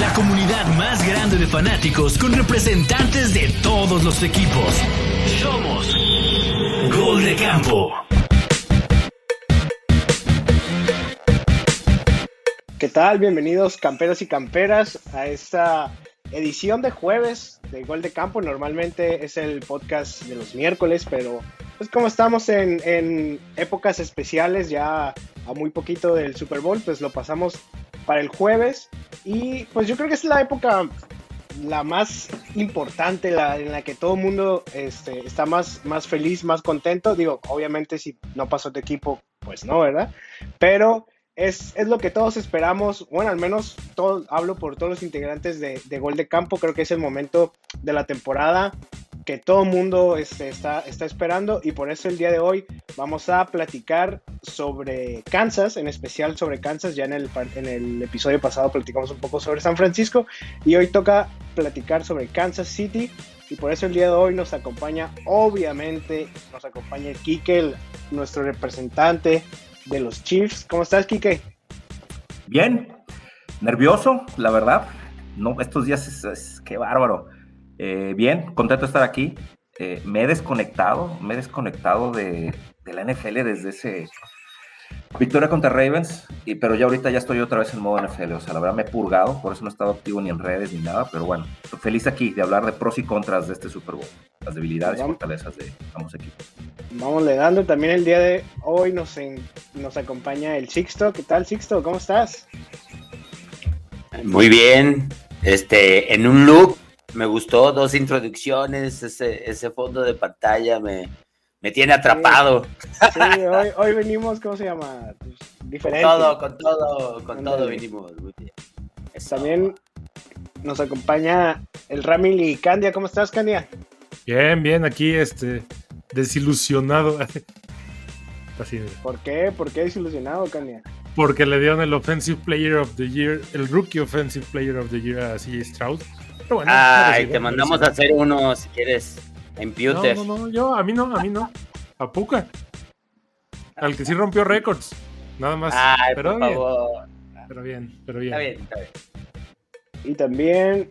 La comunidad más grande de fanáticos con representantes de todos los equipos. Somos Gol de Campo. ¿Qué tal? Bienvenidos camperos y camperas a esta edición de jueves de Gol de Campo. Normalmente es el podcast de los miércoles, pero pues como estamos en, en épocas especiales, ya a muy poquito del Super Bowl, pues lo pasamos para el jueves. Y pues yo creo que es la época la más importante, la, en la que todo el mundo este, está más, más feliz, más contento. Digo, obviamente si no pasó tu equipo, pues no, ¿verdad? Pero es, es, lo que todos esperamos. Bueno, al menos todo, hablo por todos los integrantes de, de, Gol de Campo. Creo que es el momento de la temporada que todo el mundo este, está, esperando. Y por eso el día de hoy vamos a platicar sobre Kansas, en especial sobre Kansas. Ya en el, en el episodio pasado platicamos un poco sobre San Francisco. Y hoy toca platicar sobre Kansas City. Y por eso el día de hoy nos acompaña, obviamente, nos acompaña Kike, nuestro representante de los Chiefs. ¿Cómo estás, Kike? Bien, nervioso, la verdad. No, estos días es, es qué bárbaro. Eh, bien, contento de estar aquí. Eh, me he desconectado, me he desconectado de, de, la NFL desde ese victoria contra Ravens, y, pero ya ahorita ya estoy otra vez en modo NFL. O sea, la verdad me he purgado, por eso no he estado activo ni en redes ni nada. Pero bueno, feliz aquí de hablar de pros y contras de este Super Bowl, las debilidades Vamos. y fortalezas de ambos equipos. Vamos le dando. También el día de hoy nos, en, nos acompaña el Sixto. ¿Qué tal, Sixto? ¿Cómo estás? Muy bien. Este, en un loop, me gustó dos introducciones, ese, ese fondo de pantalla me, me tiene atrapado. Sí, sí hoy, hoy, venimos, ¿cómo se llama? Pues, diferente. Con todo, con todo, con todo venimos. También nos acompaña el Ramil y Candia. ¿Cómo estás, Candia? Bien, bien, aquí este desilusionado. Así, ¿Por qué? ¿Por qué desilusionado, Candia? Porque le dieron el Offensive Player of the Year, el Rookie Offensive Player of the Year a CJ Stroud. Pero bueno, Ay, te mandamos a hacer uno si quieres en Pewter. No, no, no, yo, a mí no, a mí no. A Puka. Al que sí rompió récords. Nada más. Ay, pero por bien. favor. Pero bien, pero bien. Está bien, está bien. Y también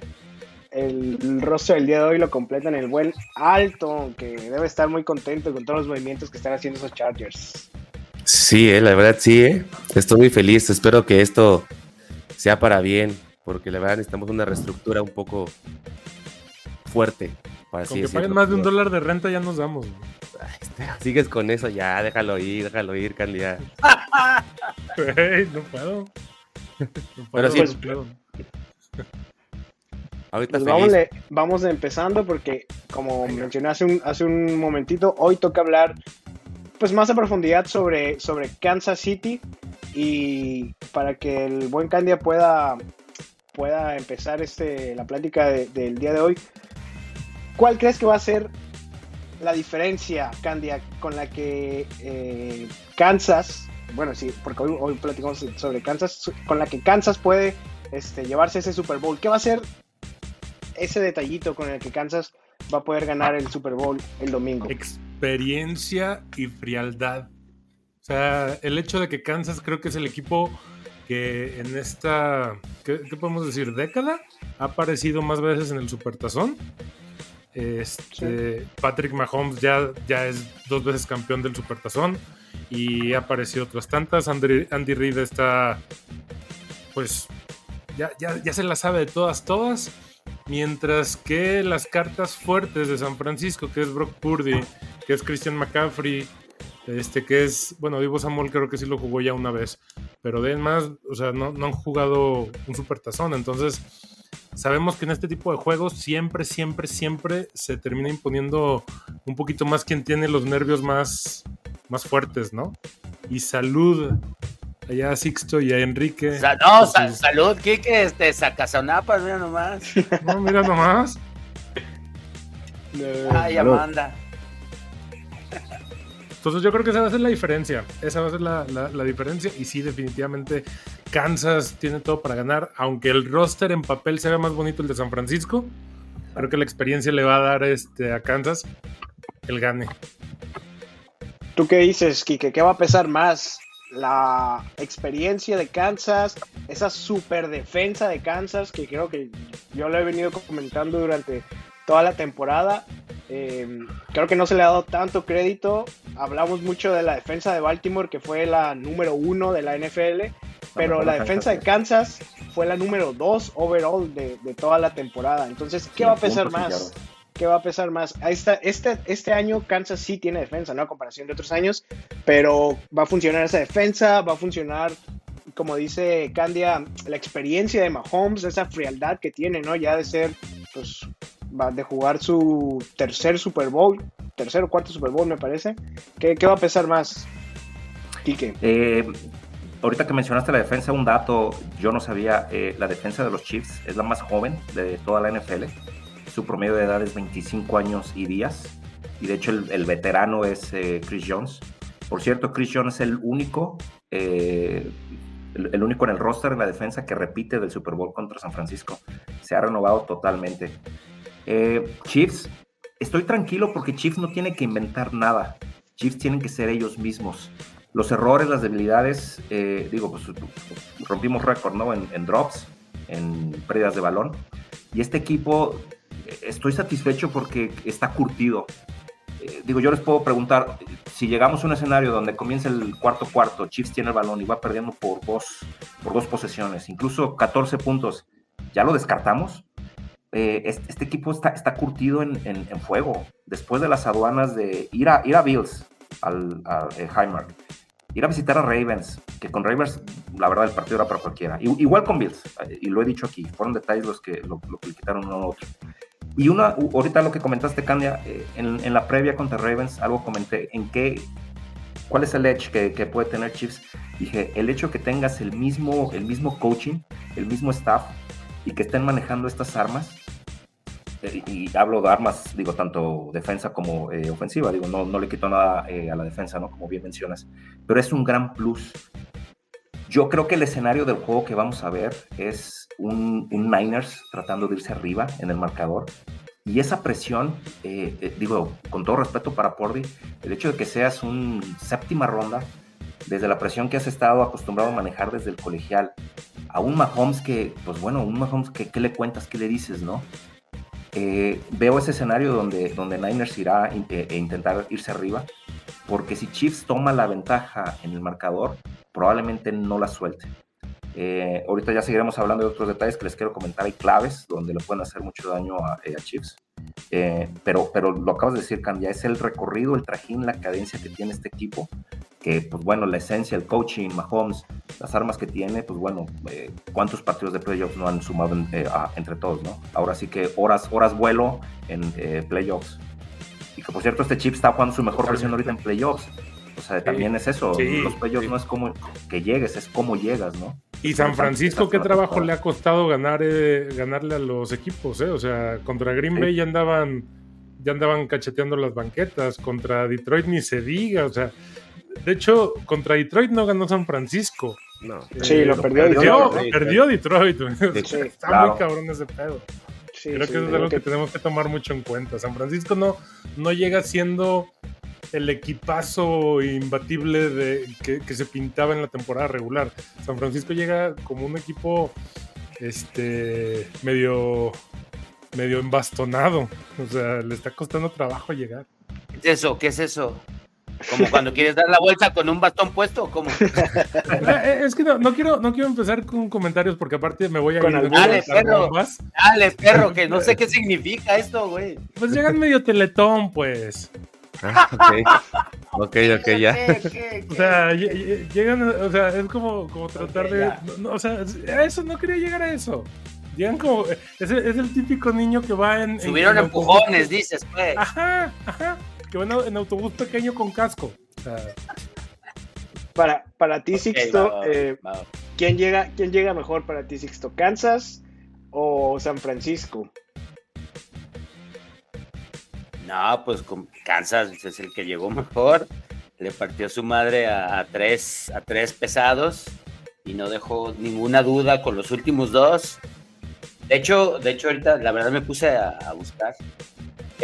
el, el rostro del día de hoy lo completan el buen Alto, que debe estar muy contento con todos los movimientos que están haciendo esos Chargers. Sí, eh, la verdad sí, eh. estoy muy feliz. Espero que esto sea para bien, porque la verdad necesitamos una reestructura un poco fuerte. Para Con que paguen más de un dólar de renta ya nos damos. Ay, sigues con eso, ya, déjalo ir, déjalo ir, Candia. Hey, no puedo. No puedo Pero sí, no puedo. Ahorita Pues vamos, vamos empezando porque, como mencioné hace un, hace un momentito, hoy toca hablar pues más a profundidad sobre, sobre Kansas City y para que el buen Candia pueda, pueda empezar este, la plática de- del día de hoy, ¿cuál crees que va a ser la diferencia, Candia, con la que eh, Kansas, bueno, sí, porque hoy, hoy platicamos sobre Kansas, con la que Kansas puede este, llevarse ese Super Bowl? ¿Qué va a ser ese detallito con el que Kansas va a poder ganar el Super Bowl el domingo. Experiencia y frialdad. O sea, el hecho de que Kansas creo que es el equipo que en esta, ¿qué, qué podemos decir? Década ha aparecido más veces en el Supertazón. Este, Patrick Mahomes ya, ya es dos veces campeón del Supertazón y ha aparecido otras tantas. Andy, Andy Reid está, pues, ya, ya, ya se la sabe de todas, todas. Mientras que las cartas fuertes de San Francisco, que es Brock Purdy, que es Christian McCaffrey, este que es, bueno, Divo Samuel creo que sí lo jugó ya una vez, pero de más, o sea, no, no han jugado un supertazón, entonces sabemos que en este tipo de juegos siempre, siempre, siempre se termina imponiendo un poquito más quien tiene los nervios más, más fuertes, ¿no? Y salud allá a Sixto y a Enrique. Sa- no, por sa- sus- salud, Kike, este, Sacazonapas, mira nomás. No, mira nomás. Ay, Amanda. Entonces yo creo que esa va a ser la diferencia. Esa va a ser la, la- diferencia. Y sí, definitivamente Kansas tiene todo para ganar. Aunque el roster en papel se más bonito el de San Francisco. Creo que la experiencia le va a dar este, a Kansas el gane. ¿Tú qué dices, Kike? ¿Qué va a pesar más? la experiencia de Kansas, esa super defensa de Kansas, que creo que yo lo he venido comentando durante toda la temporada. Eh, creo que no se le ha dado tanto crédito. Hablamos mucho de la defensa de Baltimore, que fue la número uno de la NFL, pero la defensa de Kansas fue la número dos overall de, toda la temporada. Entonces, ¿qué va a pesar más? ¿Qué va a pesar más? Este, este, este año Kansas sí tiene defensa, ¿no? A comparación de otros años, pero va a funcionar esa defensa, va a funcionar, como dice Candia, la experiencia de Mahomes, esa frialdad que tiene, ¿no? Ya de ser, pues, de jugar su tercer Super Bowl, tercer o cuarto Super Bowl, me parece. ¿Qué, qué va a pesar más, Kike? Eh, ahorita que mencionaste la defensa, un dato, yo no sabía, eh, la defensa de los Chiefs es la más joven de toda la NFL. Su promedio de edad es 25 años y días. Y de hecho el, veterano es eh, Chris Jones. Por cierto, Chris Jones es el único, el, el, único en el roster en la defensa que repite del Super Bowl contra San Francisco. Se ha renovado totalmente. Eh, Chiefs, estoy tranquilo porque Chiefs no tiene que inventar nada. Chiefs tienen que ser ellos mismos. Los errores, las debilidades, eh, digo, pues rompimos récord, ¿no? En, drops, en pérdidas de balón. Y este equipo, eh, estoy satisfecho porque está curtido. digo, yo les puedo preguntar, si llegamos a un escenario donde comienza el cuarto cuarto, Chiefs tiene el balón y va perdiendo por dos, por dos posesiones, incluso 14 puntos, ¿ya lo descartamos? Eh, este, equipo está, está curtido en, fuego. Después de las aduanas de ir a, ir a Bills, al, a, eh, ir a visitar a Ravens, que con Ravens la verdad el partido era para cualquiera. igual con Bills, y lo he dicho aquí, fueron detalles los que, lo, que le quitaron uno a otro. Y una, ahorita lo que comentaste, Candia, eh, en, en, la previa contra Ravens, algo comenté, en qué, cuál es el edge que, que, puede tener Chiefs. Dije, el hecho que tengas el mismo, el mismo coaching, el mismo staff, y que estén manejando estas armas, y hablo de armas, digo, tanto defensa como eh, ofensiva, digo, no, no le quito nada eh, a la defensa, ¿no? Como bien mencionas, pero es un gran plus. Yo creo que el escenario del juego que vamos a ver es un, Niners tratando de irse arriba en el marcador. Y esa presión, eh, digo, con todo respeto para Pordy, el hecho de que seas un séptima ronda, desde la presión que has estado acostumbrado a manejar desde el colegial, a un Mahomes que, pues bueno, un Mahomes que, ¿qué le cuentas? ¿Qué le dices, no? Eh, veo ese escenario donde, donde Niners irá e, e intentar irse arriba, porque si Chiefs toma la ventaja en el marcador, probablemente no la suelte. Eh, ahorita ya seguiremos hablando de otros detalles que les quiero comentar. Hay claves donde le pueden hacer mucho daño a, eh, Chiefs. pero, pero lo acabas de decir, Candia, es el recorrido, el trajín, la cadencia que tiene este equipo que pues bueno, la esencia, el coaching, Mahomes, las armas que tiene, pues bueno, eh, cuántos partidos de playoffs no han sumado eh, entre todos, ¿no? Ahora sí que horas, horas vuelo en eh, playoffs. Y que por cierto, este chip está jugando su mejor versión ahorita en playoffs. O sea, también es eso. Los playoffs no es como que llegues, es cómo llegas, ¿no? Y San Francisco, ¿qué trabajo le ha costado ganar, ganarle a los equipos? O sea, contra Green Bay ya andaban, ya andaban cacheteando las banquetas, contra Detroit ni se diga, o sea, de hecho, contra Detroit no ganó San Francisco. No. Sí, lo, perdió, Detroit. Perdió Detroit. Está muy cabrón ese pedo. Creo que eso es algo que... tenemos que tomar mucho en cuenta. San Francisco no, no llega siendo el equipazo imbatible de, que, se pintaba en la temporada regular. San Francisco llega como un equipo este medio medio embastonado. O sea, le está costando trabajo llegar. ¿Qué es eso? ¿Qué es eso? Como cuando quieres dar la vuelta con un bastón puesto, ¿cómo? Eh, es que no, quiero, no quiero empezar con comentarios porque aparte me voy a ir. Dale, perro. Dale, perro, que no sé qué significa esto, güey. Pues llegan medio teletón, pues. Ah, ok, ok, okay ya. O sea, llegan, o sea, es como, como tratar de. o sea, a eso no quería llegar a eso. Llegan como. Es el, es el típico niño que va en. Subieron empujones, dices, pues. Ajá, ajá que van en autobús pequeño con casco. para, para ti, Sixto, eh, ¿quién, llega, ¿quién llega mejor para ti, Sixto? ¿Kansas o San Francisco? No, pues con Kansas es el que llegó mejor. Le partió su madre a, tres, a tres pesados y no dejó ninguna duda con los últimos dos. De hecho, de hecho ahorita la verdad me puse a buscar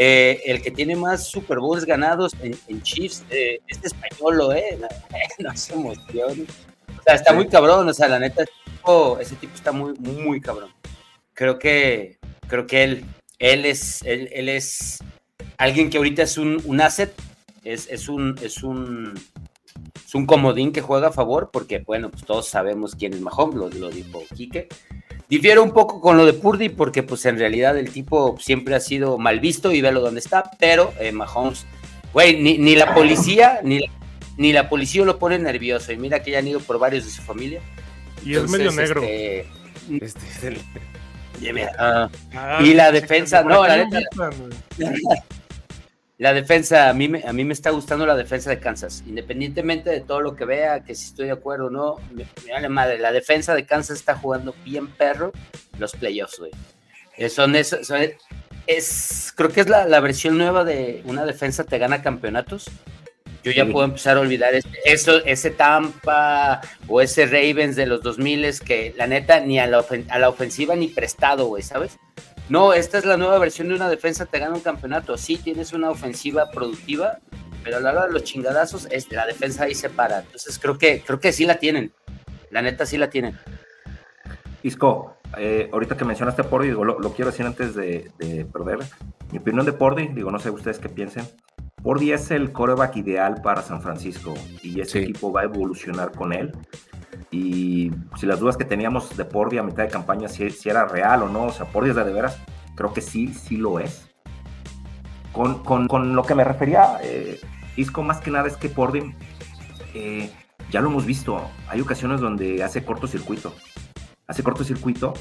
eh, el que tiene más Super Bowls ganados en, Chiefs, eh, este español, ¿eh? No, se emociona. O sea, está muy cabrón, o sea, la neta, ese tipo, está muy, muy, cabrón. Creo que, creo que él, él es, él, él es alguien que ahorita es un, un asset, es, es, un, es un, es un comodín que juega a favor, porque bueno, pues todos sabemos quién es Mahomes, lo, lo dijo Quique. Difiere un poco con lo de Purdy, porque pues en realidad el tipo siempre ha sido mal visto y velo dónde está, pero eh, Mahomes, güey, ni, ni, la policía, ni, ni la policía lo pone nervioso, y mira que ya han ido por varios de su familia. Y es medio negro. Este, este, ah, ah, y la defensa, no, la, la defensa, a mí, me, a mí me está gustando la defensa de Kansas, independientemente de todo lo que vea, que si estoy de acuerdo o no, me, vale madre, la defensa de Kansas está jugando bien perro los playoffs, güey. Eh, son, es, creo que es la, la, versión nueva de una defensa te gana campeonatos. Yo ya puedo empezar a olvidar eso, ese Tampa o ese Ravens de los 2000 que la neta ni a la, a la ofensiva ni prestado, güey, ¿sabes? No, esta es la nueva versión de una defensa, te gana un campeonato. Sí, tienes una ofensiva productiva, pero a la hora de los chingadazos, es, la defensa ahí se para. Entonces creo que, creo que sí la tienen. La neta sí la tienen. Isco, eh, ahorita que mencionaste a Pordy, digo, lo, quiero decir antes de, perder. Mi opinión de Pordy, digo, no sé ustedes qué piensen. Pordy es el coreback ideal para San Francisco y ese equipo va a evolucionar con él. Y si las dudas que teníamos de Pordy a mitad de campaña, si, si era real o no, o sea, Pordy es de, de veras, creo que sí, sí lo es. Con, con, con lo que me refería, eh, Isco, más que nada es que Pordy, eh, ya lo hemos visto, hay ocasiones donde hace cortocircuito, hace cortocircuito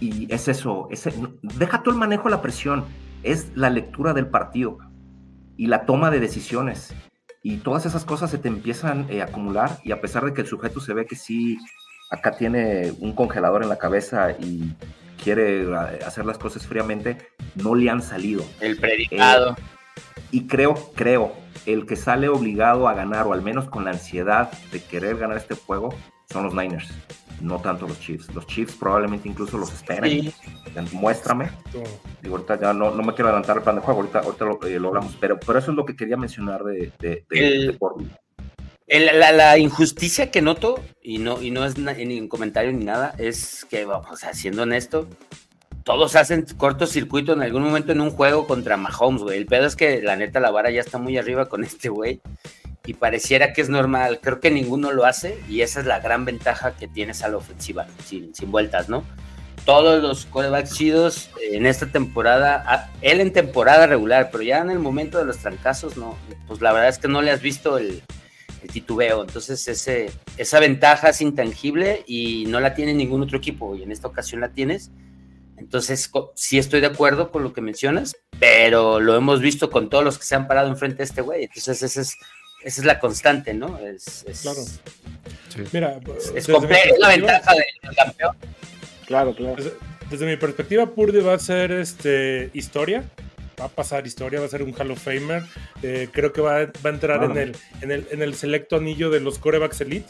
y es eso, ese, deja todo el manejo de la presión, es la lectura del partido y la toma de decisiones y todas esas cosas se te empiezan eh, a acumular y a pesar de que el sujeto se ve que sí, acá tiene un congelador en la cabeza y quiere eh, hacer las cosas fríamente, no le han salido. El predicado. Eh, y creo, creo, el que sale obligado a ganar, o al menos con la ansiedad de querer ganar este juego, son los Niners no tanto los Chiefs. Los Chiefs probablemente incluso los esperan. Muéstrame. Digo, ahorita ya no, no, me quiero adelantar el plan de juego, ahorita, ahorita lo, eh, lo, hablamos, pero, pero eso es lo que quería mencionar de, de, de, la, la, injusticia que noto, y no, y no es en ningún comentario ni nada, es que, vamos, a siendo honesto, todos hacen cortocircuito en algún momento en un juego contra Mahomes, güey. El pedo es que la neta la vara ya está muy arriba con este güey y pareciera que es normal. Creo que ninguno lo hace y esa es la gran ventaja que tienes a la ofensiva, sin, sin vueltas, ¿no? Todos los corebacks chidos en esta temporada, él en temporada regular, pero ya en el momento de los trancazos, no, pues la verdad es que no le has visto el, titubeo. Entonces, ese, esa ventaja es intangible y no la tiene ningún otro equipo y en esta ocasión la tienes. Entonces, sí estoy de acuerdo con lo que mencionas, pero lo hemos visto con todos los que se han parado enfrente de este güey. Entonces, ese es esa es la constante, ¿no? Es, claro. Mira, es, la ventaja del campeón. Claro, claro. Desde, mi perspectiva, Purdy va a ser este, historia. Va a pasar historia, va a ser un Hall of Famer. Eh, creo que va, a entrar en, el, en, el, en el selecto anillo de los corebacks elite.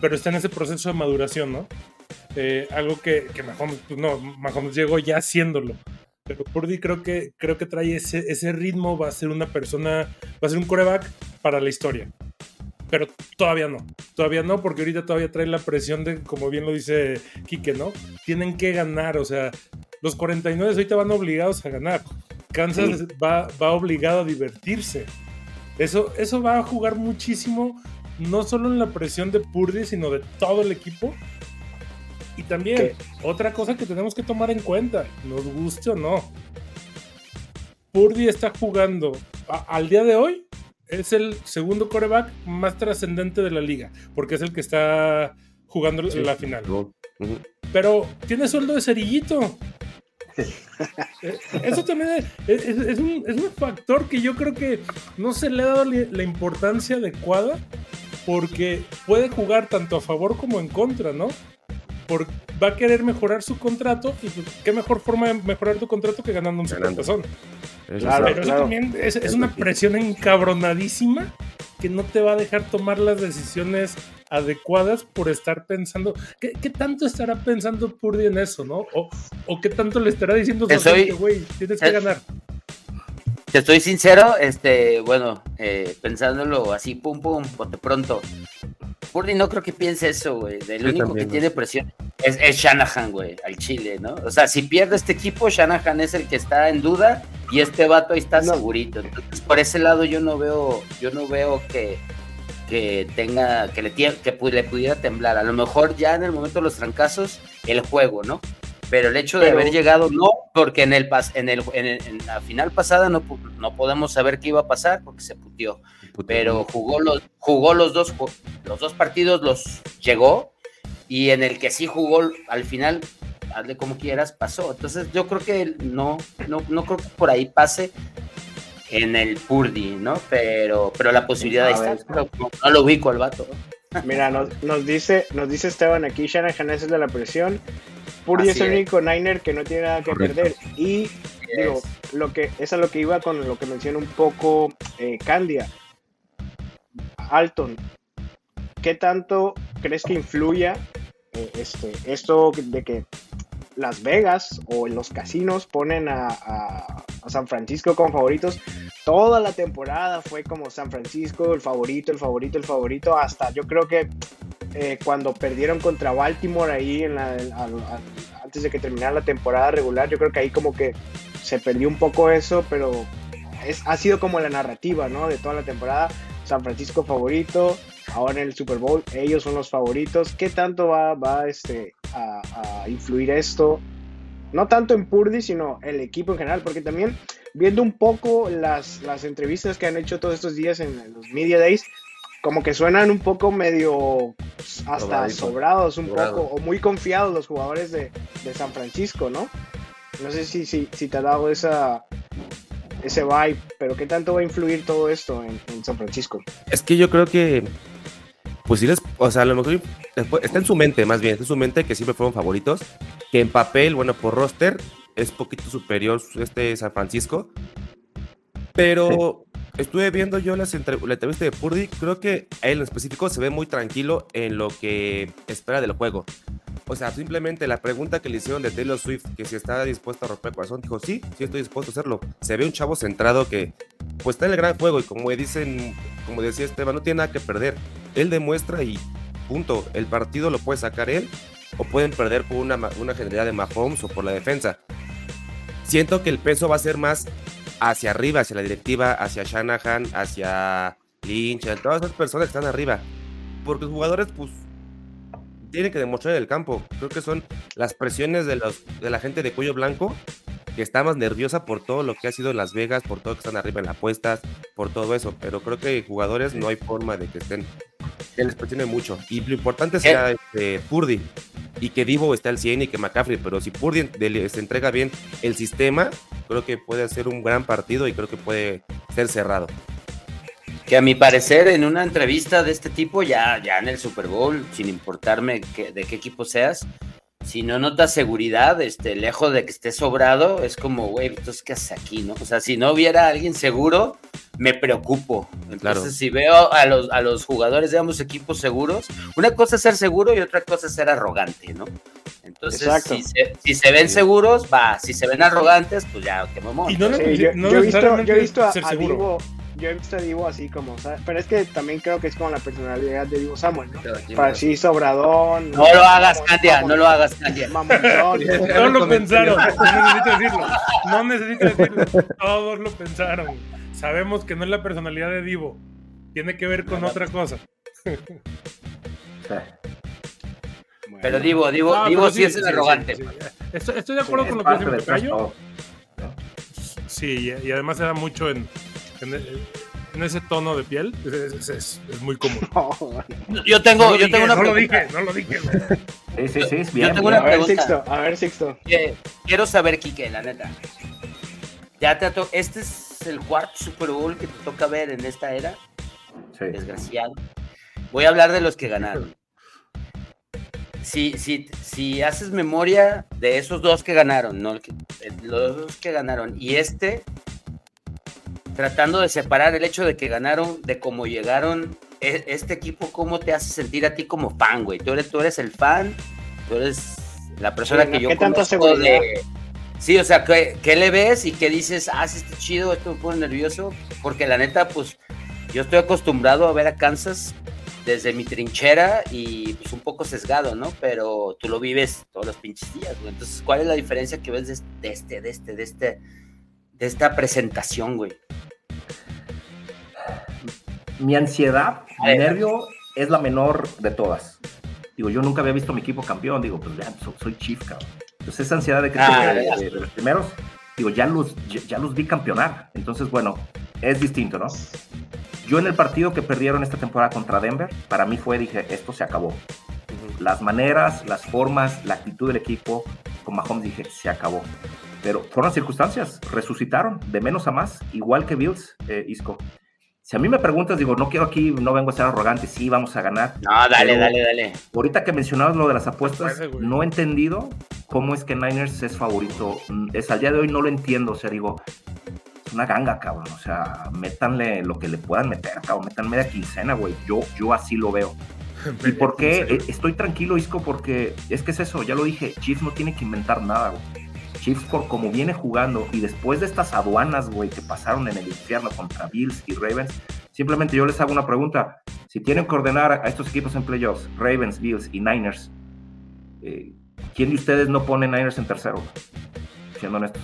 Pero está en ese proceso de maduración, ¿no? Eh, algo que, que Mahomes, pues no, Mahomes llegó ya haciéndolo. Pero Purdy creo que, creo que trae ese, ese ritmo, va a ser una persona, va a ser un coreback para la historia. Pero todavía no, todavía no, porque ahorita todavía trae la presión de, como bien lo dice Quique, ¿no? Tienen que ganar, o sea, los 49 ahorita van obligados a ganar. Kansas va, va obligado a divertirse. Eso, eso va a jugar muchísimo, no solo en la presión de Purdy, sino de todo el equipo y también, otra cosa que tenemos que tomar en cuenta, nos guste o no, Purdy está jugando al día de hoy, es el segundo coreback más trascendente de la liga, porque es el que está jugando la final. Pero tiene sueldo de cerillito. Eh, eso también es, un, es, un, factor que yo creo que no se le ha dado la importancia adecuada porque puede jugar tanto a favor como en contra, ¿no? Va a querer mejorar su contrato y pues, qué mejor forma de mejorar tu contrato que ganando un supertazón. Claro, Pero eso también es, una presión encabronadísima que no te va a dejar tomar las decisiones adecuadas por estar pensando. ¿Qué, tanto estará pensando Purdy en eso, no? O, qué tanto le estará diciendo a su güey, tienes que ganar. te estoy sincero, este, bueno, eh, pensándolo así, pum, pum, de pronto. Purdy no creo que piense eso, güey. El único que tiene presión es, es, Shanahan, güey, al Chile, ¿no? O sea, si pierde este equipo, Shanahan es el que está en duda y este vato ahí está segurito. Entonces, por ese lado yo no veo, yo no veo que, que tenga, que le, que le pudiera temblar. A lo mejor ya en el momento de los trancazos, el juego, ¿no? Pero el hecho de haber llegado, no, porque en el en el en, la final pasada no, no podemos saber qué iba a pasar porque se putió. Pero jugó los, jugó los dos, los dos partidos, los llegó, y en el que sí jugó al final, hazle como quieras, pasó. Entonces yo creo que no, no, no creo que por ahí pase en el Purdy, ¿no? Pero, pero la posibilidad está. No, lo ubico al vato. Mira, nos, nos, dice, nos dice Esteban aquí, Shanahan es de la presión. Purdy es el único Niner que no tiene nada que perder. Y digo, lo que, es a lo que iba con lo que menciona un poco eh, Candia. Alton, ¿qué tanto crees que influya eh, este, esto de que Las Vegas o los casinos ponen a, San Francisco como favoritos? Toda la temporada fue como San Francisco, el favorito, el favorito, el favorito, hasta yo creo que eh, cuando perdieron contra Baltimore ahí antes de que terminara la temporada regular, yo creo que ahí como que se perdió un poco eso, pero es, ha sido como la narrativa, ¿no? De toda la temporada. San Francisco favorito, ahora en el Super Bowl ellos son los favoritos. ¿Qué tanto va, va este, a, influir esto? No tanto en Purdy, sino el equipo en general, porque también viendo un poco las, las entrevistas que han hecho todos estos días en los Media Days, como que suenan un poco medio pues, hasta sobrados un poco o muy confiados los jugadores de, San Francisco, ¿no? No sé si, si, si, te ha dado esa, ese vibe, pero ¿qué tanto va a influir todo esto en, San Francisco? Es que yo creo que, pues sí les, o sea, a lo mejor está en su mente, más bien, está en su mente que siempre fueron favoritos, que en papel, bueno, por roster es poquito superior este San Francisco, pero estuve viendo yo las la entrevista de Purdy, creo que él en específico se ve muy tranquilo en lo que espera del juego. O sea, simplemente la pregunta que le hicieron de Taylor Swift, que si está dispuesto a romper el corazón, dijo, sí, sí estoy dispuesto a hacerlo. Se ve un chavo centrado que pues está en el gran juego y como dicen, como decía Esteban, no tiene nada que perder. Él demuestra y punto, el partido lo puede sacar él o pueden perder por una, una generalidad de Mahomes o por la defensa. Siento que el peso va a ser más hacia arriba, hacia la directiva, hacia Shanahan, hacia Lynch, todas esas personas que están arriba. Porque los jugadores, pues, tienen que demostrar en el campo. Creo que son las presiones de, los, de la gente de cuello blanco que está más nerviosa por todo lo que ha sido en Las Vegas, por todo que están arriba en las apuestas, por todo eso. Pero creo que jugadores no hay forma de que estén, que les presione mucho. Y lo importante será este, Purdy y que Divo esté al 100 y que McCaffrey. Pero si Purdy se entrega bien el sistema, creo que puede ser un gran partido y creo que puede ser cerrado que a mi parecer en una entrevista de este tipo, ya, ya en el Super Bowl, sin importarme de qué equipo seas, si no notas seguridad, este, lejos de que esté sobrado, es como, güey, entonces, ¿qué haces aquí, no? O sea, si no hubiera alguien seguro, me preocupo. Entonces, si veo a los, a los jugadores de ambos equipos seguros, una cosa es ser seguro y otra cosa es ser arrogante, ¿no? Entonces, si se, si se, ven seguros, va. Si se ven arrogantes, pues ya, me Y no, yo, he visto, yo, he visto, a, a Divo, yo he visto a Divo así como, pero es que también creo que es como la personalidad de Divo Samuel, ¿no? Para así sobradón. No, lo hagas, Katia, no lo hagas, Katia. no lo pensaron, no necesito decirlo. No necesito decirlo. Todos lo pensaron. Sabemos que no es la personalidad de Divo. Tiene que ver con otra cosa. Pero Divo, Divo, Divo sí, es el arrogante. Estoy, de acuerdo con lo que dice tocayo. Sí, y además se da mucho en, en, ese tono de piel es, es, muy común. yo tengo, yo tengo una no Lo dije, no lo dije, Sí, sí, sí, es bien. Yo tengo una a ver, Sixto, a ver, Sixto. Quiero saber, Kike, la neta. Ya te Este es el cuarto Super Bowl que te toca ver en esta era. Sí. Desgraciado. Voy a hablar de los que ganaron. Si, si, si haces memoria de esos dos que ganaron, ¿no? Los dos que ganaron, y este, tratando de separar el hecho de que ganaron, de cómo llegaron e, este equipo, ¿cómo te hace sentir a ti como fan, güey? Tú eres, tú eres el fan, tú eres la persona que yo conozco de... Sí, o sea, ¿qué, qué le ves y qué dices? Ah, sí está chido, esto me pone nervioso. Porque la neta, pues, yo estoy acostumbrado a ver a Kansas desde mi trinchera y pues un poco sesgado, ¿no? Pero tú lo vives todos los pinches días, güey. Entonces, ¿cuál es la diferencia que ves de este, de este, de este, de esta presentación, güey? Mi ansiedad, mi nervio es la menor de todas. Digo, yo nunca había visto a mi equipo campeón. Digo, pues vean, so- soy chief, cabrón. Entonces esa ansiedad de que Ah, de, ya. de- de los primeros, digo, ya los, ya, ya los vi campeonar. Entonces, bueno, es distinto, ¿no? Yo en el partido que perdieron esta temporada contra Denver, para mí fue, dije, esto se acabó. Las maneras, las formas, la actitud del equipo, con Mahomes dije, se acabó. Pero fueron circunstancias, resucitaron de menos a más, igual que Bills, eh, Isco. Si a mí me preguntas, digo, no quiero aquí, no vengo a ser arrogante, sí, vamos a ganar. No, dale, Pero- dale, dale. Ahorita que mencionabas lo de las apuestas, no he entendido cómo es que Niners es favorito. Es al día de hoy no lo entiendo. O sea, digo, es una ganga, cabrón. O sea, métanle lo que le puedan meter, cabrón. Metan media quincena, güey. Yo, yo así lo veo. ¿Y por qué? Eh, Estoy tranquilo, Isco, porque es que es eso, ya lo dije, Chiefs no tiene que inventar nada, güey. Chiefs, por como viene jugando y después de estas aduanas, güey, que pasaron en el infierno contra Bills y Ravens, simplemente yo les hago una pregunta. Si tienen que ordenar a estos equipos en playoffs, Ravens, Bills y Niners, eh, ¿quién de ustedes no pone Niners en tercero? Siendo honestos.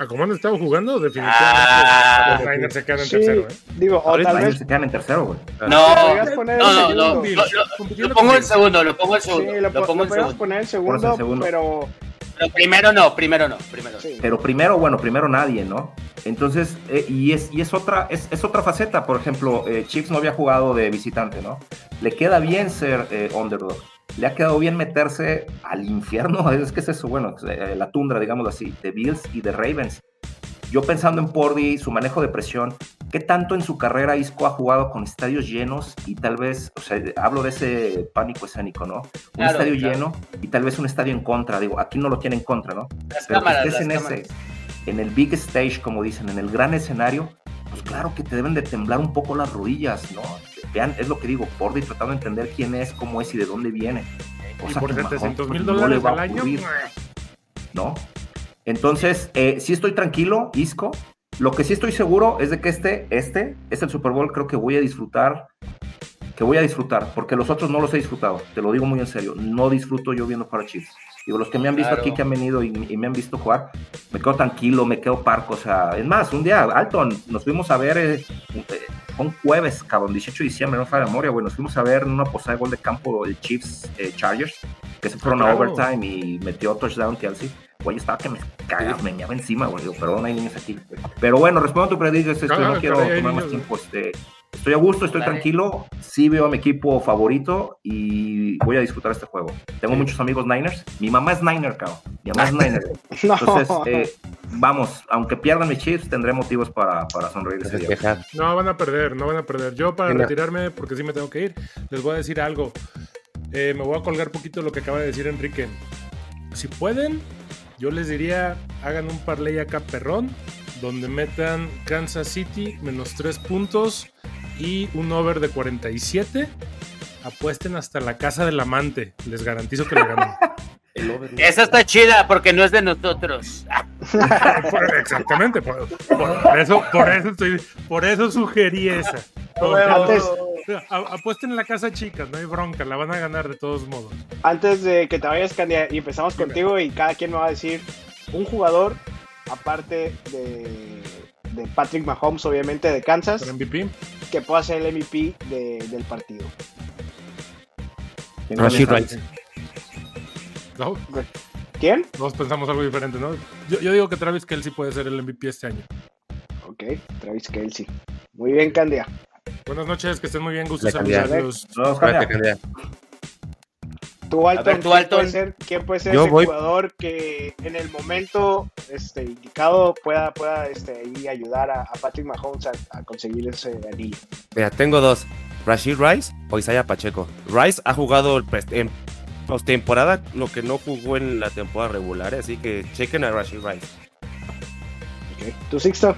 ¿A cómo han estado jugando? Definitivamente Ah. los Niners se quedan en Sí, tercero, ¿eh? digo, o Ahorita tal Niners vez se quedan en tercero, güey. No, podrías poner no, el no, segundo. no. Bills, Lo, lo- lo pongo en segundo, lo pongo en Sí, segundo. lo, lo po- pongo lo en podemos segundo. poner en Pones segundo, en segundo. pero Pero primero no, primero no, primero. sí. Pero primero, bueno, primero nadie, ¿no? Entonces, eh, y, es, y es, otra, es, es otra faceta. Por ejemplo, eh, Chiefs no había jugado de visitante, ¿no? Le queda bien ser eh, underdog. Le ha quedado bien meterse al infierno. Es que es eso, bueno, eh, la tundra, digámoslo así, de Bills y de Ravens. Yo pensando en Pordy, su manejo de presión, ¿qué tanto en su carrera Isco ha jugado con estadios llenos y tal vez, o sea, hablo de ese pánico escénico, ¿no? Un Claro, estadio claro. lleno y tal vez un estadio en contra. Digo, aquí no lo tiene en contra, ¿no? Las Pero que cámaras, estés las en cámaras. ese, en el big stage, como dicen, en el gran escenario, pues claro que te deben de temblar un poco las rodillas, ¿no? Vean, es lo que digo, Pordy tratando de entender quién es, cómo es y de dónde viene. Y Cosa por que Mahomes, 700 mil pues, no le dólares a al año. ¿no? Entonces, eh, sí estoy tranquilo, Isco. Lo que sí estoy seguro es de que este, este, es el Super Bowl, creo que voy a disfrutar, que voy a disfrutar, porque los otros no los he disfrutado, te lo digo muy en serio, no disfruto yo viendo para Chiefs. Digo, los que me han visto Claro. aquí, que han venido y, y me han visto jugar, me quedo tranquilo, me quedo parco, o sea, es más, un día, Alton, nos fuimos a ver, eh, eh, un jueves, cabrón, 18 de diciembre, no fue memoria, güey, nos fuimos a ver en una posada de gol de campo el Chiefs eh, Chargers, que se fueron a Claro. overtime y metió touchdown Kelsey. Güey, estaba que me cagaba, me meaba encima, güey. Digo, perdón, hay niños aquí. Pero bueno, respondo a tu predicción, este, Ah, no quiero tomar más niños, tiempo. Este, estoy a gusto, estoy Dale. tranquilo. Sí veo a mi equipo favorito y voy a disfrutar este juego. Tengo muchos amigos Niners. Mi mamá es Niner, cabrón. Mi mamá es Niner. no. Entonces, eh, vamos, aunque pierdan mis Chiefs, tendré motivos para, para sonreír ese día. No van a perder, no van a perder. Yo para Venga. retirarme, porque sí me tengo que ir, les voy a decir algo. Eh, me voy a colgar poquito lo que acaba de decir Enrique. Si pueden, yo les diría, hagan un parlay acá perrón, donde metan Kansas City menos 3 puntos y un over de 47. Apuesten hasta la casa del amante. Les garantizo que le ganan. El. Esa está chida porque no es de nosotros. Ah, Por- exactamente, por, por eso, por eso estoy, por eso sugerí esa. Antes, apuesten en la casa chica, no hay bronca, la van a ganar de todos modos. antes de que te vayas, Candia, y empezamos contigo y cada quien me va a decir un jugador, aparte de, de Patrick Mahomes, obviamente de Kansas, MVP, que pueda ser el MVP de- del partido. ¿Quién Rashid comienza? Rice. ¿No? ¿Quién? Todos pensamos algo diferente, ¿no? Yo, yo digo que Travis Kelsey puede ser el MVP este año. Ok, Travis Kelsey. Muy bien, Candia. Buenas noches, que estén muy bien, gusto La saludos. calidad. Adiós. Cambia. Candia. Tú, Alton, ver, tú, ¿quién. Puede ser, quién puede ser Yo ese voy- jugador que en el momento este, indicado pueda, pueda este, ahí ayudar a, a Patrick Mahomes a, a conseguir ese anillo? Mira, tengo dos. Rashid Rice o Isaiah Pacheco. Rice ha jugado el pres- en postemporada lo que no jugó en la temporada regular, así que chequen a Rashid Rice. Ok. ¿Tú, Sixto?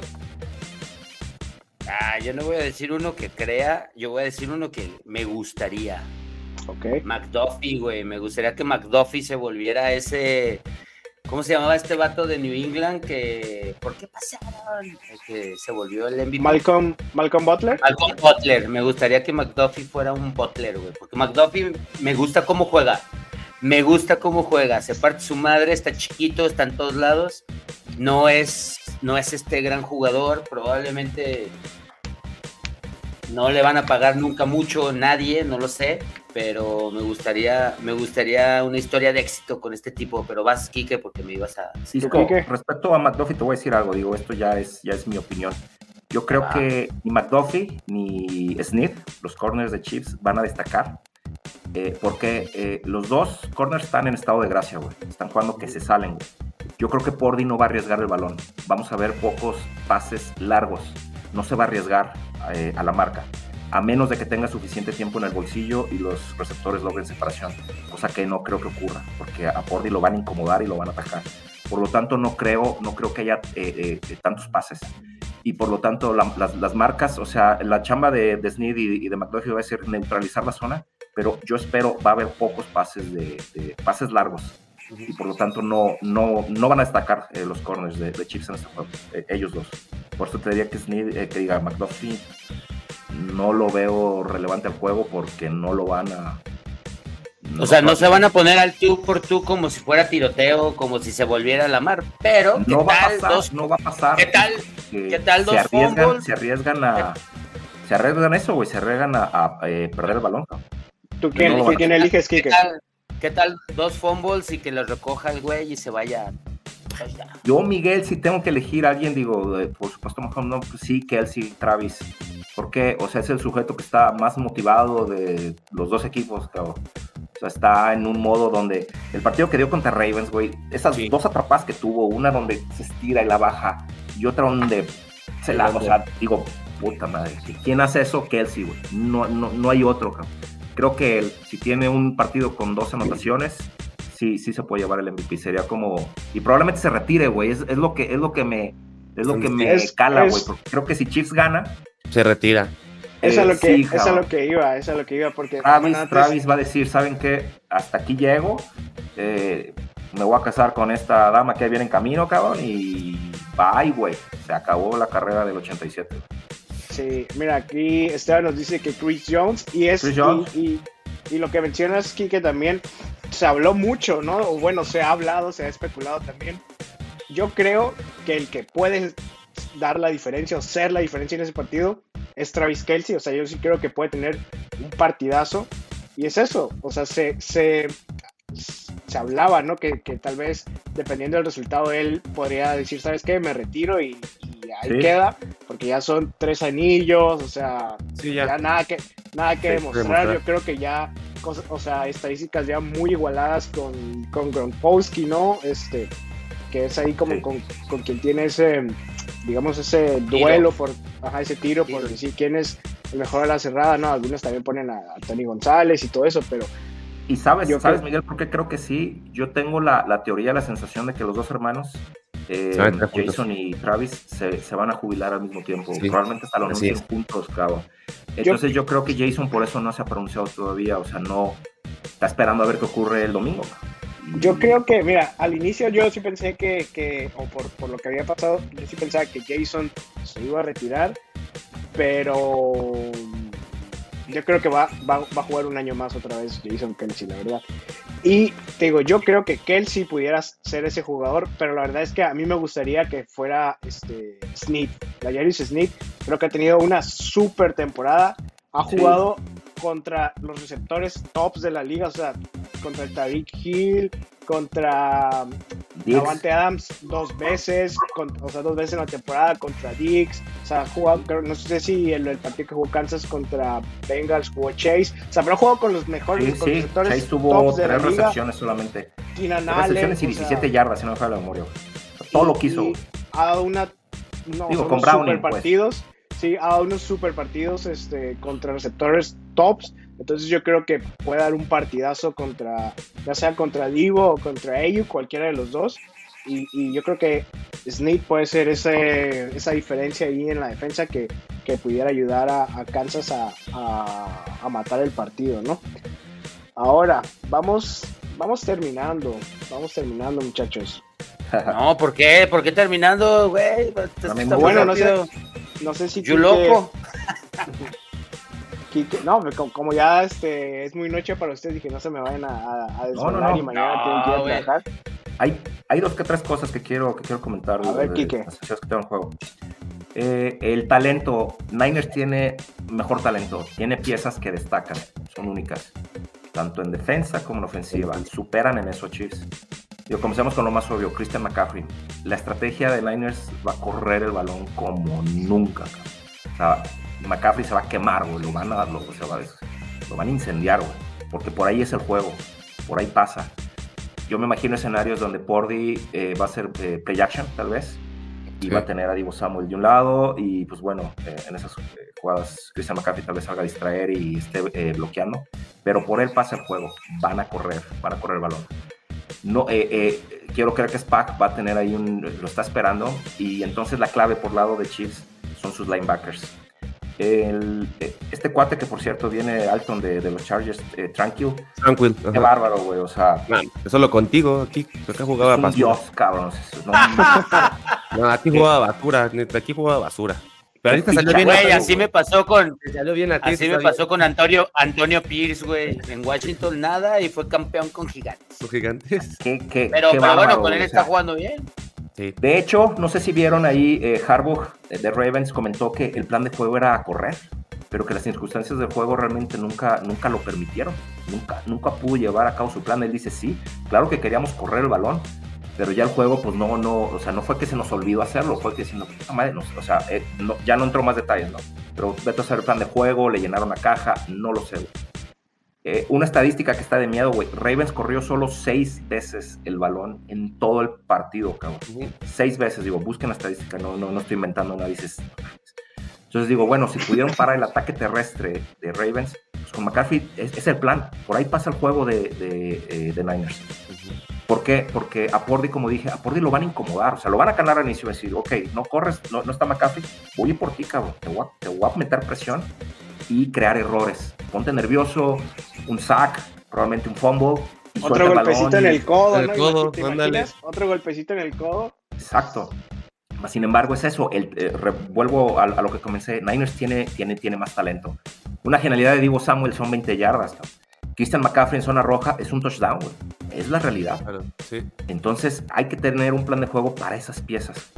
Ah, yo no voy a decir uno que crea, yo voy a decir uno que me gustaría. Ok. McDuffie, güey. Me gustaría que McDuffie se volviera ese ¿Cómo se llamaba este vato de New England que... ¿Por qué pasaron? Que se volvió el MVP. Malcolm, Malcolm Butler. Malcolm Butler. Me gustaría que McDuffie fuera un Butler, güey. Porque McDuffie me gusta cómo juega. Me gusta cómo juega. Se parte su madre, está chiquito, está en todos lados. No es, no es este gran jugador. Probablemente no le van a pagar nunca mucho nadie, no lo sé, pero me gustaría, me gustaría una historia de éxito con este tipo, pero vas, Kike, porque me ibas a... Cisco, respecto a McDuffie te voy a decir algo, digo, esto ya es, ya es mi opinión. Yo creo Ah. que ni McDuffie ni Smith, los corners de Chiefs, van a destacar. eh, porque eh, los dos corners están en estado de gracia, güey. Están jugando que se salen, güey. Yo creo que Pordy no va a arriesgar el balón. Vamos a ver pocos pases largos. No se va a arriesgar eh, a la marca. A menos de que tenga suficiente tiempo en el bolsillo y los receptores logren separación. Cosa que no creo que ocurra. Porque a Pordy lo van a incomodar y lo van a atacar. Por lo tanto, no creo, no creo que haya eh, eh, tantos pases y por lo tanto la- las, marcas, o sea, la chamba de, de Snead y, de McDuffie va a ser neutralizar la zona, pero yo espero va a haber pocos pases de- pases largos y por lo tanto no, no, no van a destacar eh, los corners de, de Chiefs en este juego, eh, ellos dos. Por eso te diría que Snead, eh, que diga McDuffie, no lo veo relevante al juego porque no lo van a... O sea, no se van a poner al tú por tú como si fuera tiroteo, como si se volviera a la mar, pero ¿qué No va a tal pasar, dos no va a pasar. ¿Qué tal? ¿Qué tal dos se arriesgan, fumbles? se arriesgan a... Se arriesgan eso, güey, se arriesgan a, a, eh, perder el balón. ¿Tú quién, No quién eliges, ¿Qué Kike? tal, qué tal dos fumbles y que los recoja el güey y se vaya? Yo, Miguel, si tengo que elegir a alguien, digo, eh, por supuesto, mejor no, pues sí, Kelsey, Travis. Porque, o sea, es el sujeto que está más motivado de los dos equipos, cabrón. O sea, está en un modo donde el partido que dio contra Ravens, güey, esas Sí. dos atrapadas que tuvo, una donde se estira y la baja, y otra donde se la, o sea, digo, puta madre, ¿quién hace eso? Kelsey, güey. No, no, no hay otro, cabrón. Creo que él, si tiene un partido con dos anotaciones, sí, sí se puede llevar el MVP. Sería como. Y probablemente se retire, güey. Es, es lo que, es lo que me. Es lo que me Es- cala, es- güey. porque Creo que si Chiefs gana, Se retira. Es a eh, lo que, sí, es lo que iba, es a lo que iba, porque Travis, antes- Travis va a decir, ¿saben qué? Hasta aquí llego. eh, me voy a casar con esta dama que viene en camino, cabrón. Y bye, güey. Se acabó la carrera del 87. Mira, aquí Esteban nos dice que Chris Jones y es Chris Jones. Y, y- y lo que mencionas, Kike, también se habló mucho, ¿no? O bueno, se ha hablado, se ha especulado también. Yo creo que el que puede dar la diferencia o ser la diferencia en ese partido es Travis Kelsey. O sea, yo sí creo que puede tener un partidazo. Y es eso, o sea, se, se, se hablaba, ¿no? Que, que tal vez, dependiendo del resultado, él podría decir, ¿sabes qué? Me retiro y, y ahí Sí. queda, porque ya son tres anillos, o sea, Sí, ya, ya. nada que, nada que Sí, demostrar. demostrar. Yo creo que ya, cosas- o sea, estadísticas ya muy igualadas con, con Gronkowski, ¿no? Este, que es ahí como con, con quien tiene ese, digamos, ese duelo por, ajá, ese tiro por Tiro. decir quién es el mejor a la cerrada, ¿no? Algunos también ponen a, a Tony González y todo eso, pero Y sabes, Yo ¿sabes creo- Miguel, por qué creo que sí? Yo tengo la, la teoría, la sensación de que los dos hermanos, eh. Jason y Travis, se, se van a jubilar al mismo tiempo. Sí, Probablemente hasta lo así anuncien juntos, cabrón. Entonces yo... creo que Jason por eso no se ha pronunciado todavía, o sea, no está esperando a ver qué ocurre el domingo. Yo creo que, mira, al inicio yo sí pensé que, que o por, por lo que había pasado, yo sí pensaba que Jason se iba a retirar, pero yo creo que va, va, va a jugar un año más otra vez Jason Kelsey, la verdad. Y te digo, yo creo que Kelsey pudiera ser ese jugador, pero la verdad es que a mí me gustaría que fuera este Snead. La Jairus Snead creo que ha tenido una super temporada, ha Sí. jugado contra los receptores tops de la liga, o sea, contra el Tariq Hill, contra Davante Adams dos veces, con- o sea, dos veces en la temporada contra Dix, o sea, jugado, no sé si el, el partido que jugó Kansas contra Bengals jugó Chase, o sea, pero jugado con los mejores sí, sí, receptores Chase tuvo tres recepciones solamente. Tres recepciones y o sea, 17 yardas, si no me falla la memoria. güey. O sea, todo lo y güey. ha dado una, no, Digo, con unos Browning, super pues. partidos, sí, ha dado unos super partidos este, contra receptores tops, entonces yo creo que puede dar un partidazo contra, ya sea contra Divo o contra Ayu, cualquiera de los dos, y, y yo creo que Snead puede ser ese, esa diferencia ahí en la defensa que, que pudiera ayudar a, a Kansas a, a- a matar el partido, ¿no? Ahora, vamos, vamos terminando, vamos terminando muchachos. No, ¿por qué? ¿Por qué terminando, güey? Bueno, no sé, no sé si... Yo loco. no, como, ya este, es muy noche para ustedes, dije, no se me vayan a, a desvelar y mañana tienen que ir a trabajar. Hay, hay dos que tres cosas que quiero, que quiero comentar. A ver, Kike. que tengo en juego. Eh, el talento, Niners tiene mejor talento, tiene piezas que destacan, son únicas, tanto en defensa como en ofensiva, superan en eso Chiefs. Yo comencemos con lo más obvio, Christian McCaffrey. La estrategia de Niners va a correr el balón como nunca. O sea, McCaffrey se va a quemar, güey, lo van a, lo, lo van a incendiar, güey, porque por ahí es el juego, por ahí pasa. Yo me imagino escenarios donde Pordy eh, va a ser eh, play action, tal vez, y va a tener a Divo Samuel de un lado, y pues bueno, eh, en esas jugadas Christian McCaffrey tal vez salga a distraer y esté bloqueando, pero por él pasa el juego, van a correr, van a correr el balón no, eh, eh, quiero creer que Spack va a tener ahí un, lo está esperando y entonces la clave por lado de Chiefs son sus linebackers. El, eh, este cuate que por cierto viene Alton de, de los Chargers, Tranquil. Tranquil. Qué bárbaro, güey, o sea. solo contigo, aquí, acá jugaba basura. Dios, cabrón. No, aquí jugaba basura, aquí jugaba basura. Pero ahorita salió bien. Güey, así me pasó con. así me pasó con Antonio, Antonio Pierce, güey. En Washington nada y fue campeón con gigantes. Con gigantes. pero, bueno, con él está jugando bien. De hecho, no sé si vieron ahí, eh, eh, de Ravens comentó que el plan de juego era correr, pero que las circunstancias del juego realmente nunca, nunca lo permitieron. Nunca, nunca pudo llevar a cabo su plan. Él dice, sí, claro que queríamos correr el balón, pero ya el juego, pues no, no, o sea, no fue que se nos olvidó hacerlo, fue que diciendo, madre, o sea, eh, ya no entró más detalles, ¿no? Pero vete a hacer el plan de juego, le llenaron la caja, no lo sé. Eh, una estadística que está de miedo, güey. Ravens corrió solo seis veces el balón en todo el partido, cabrón. Seis veces, digo, busquen la estadística, no, no, no estoy inventando nada, dices. Entonces digo, bueno, si pudieron parar el ataque terrestre de Ravens, pues con McCarthy es, el plan. Por ahí pasa el juego de, de, eh, Niners. ¿Por qué? Porque a Pordy, como dije, a Pordy lo van a incomodar, o sea, lo van a calar al inicio y decir, ok, no corres, no, no está McCaffrey, voy por ti, cabrón, te voy, a, te voy a meter presión y crear errores. Ponte nervioso, un sack, probablemente un fumble. Otro golpecito en el codo, el codo Otro golpecito en el codo. Exacto. Sin embargo, es eso. El, eh, vuelvo a, lo que comencé. Niners tiene, tiene, tiene más talento. Una genialidad de Divo Samuel son 20 yardas. Christian McCaffrey en zona roja es un touchdown, Es la realidad. Entonces hay que tener un plan de juego para esas piezas.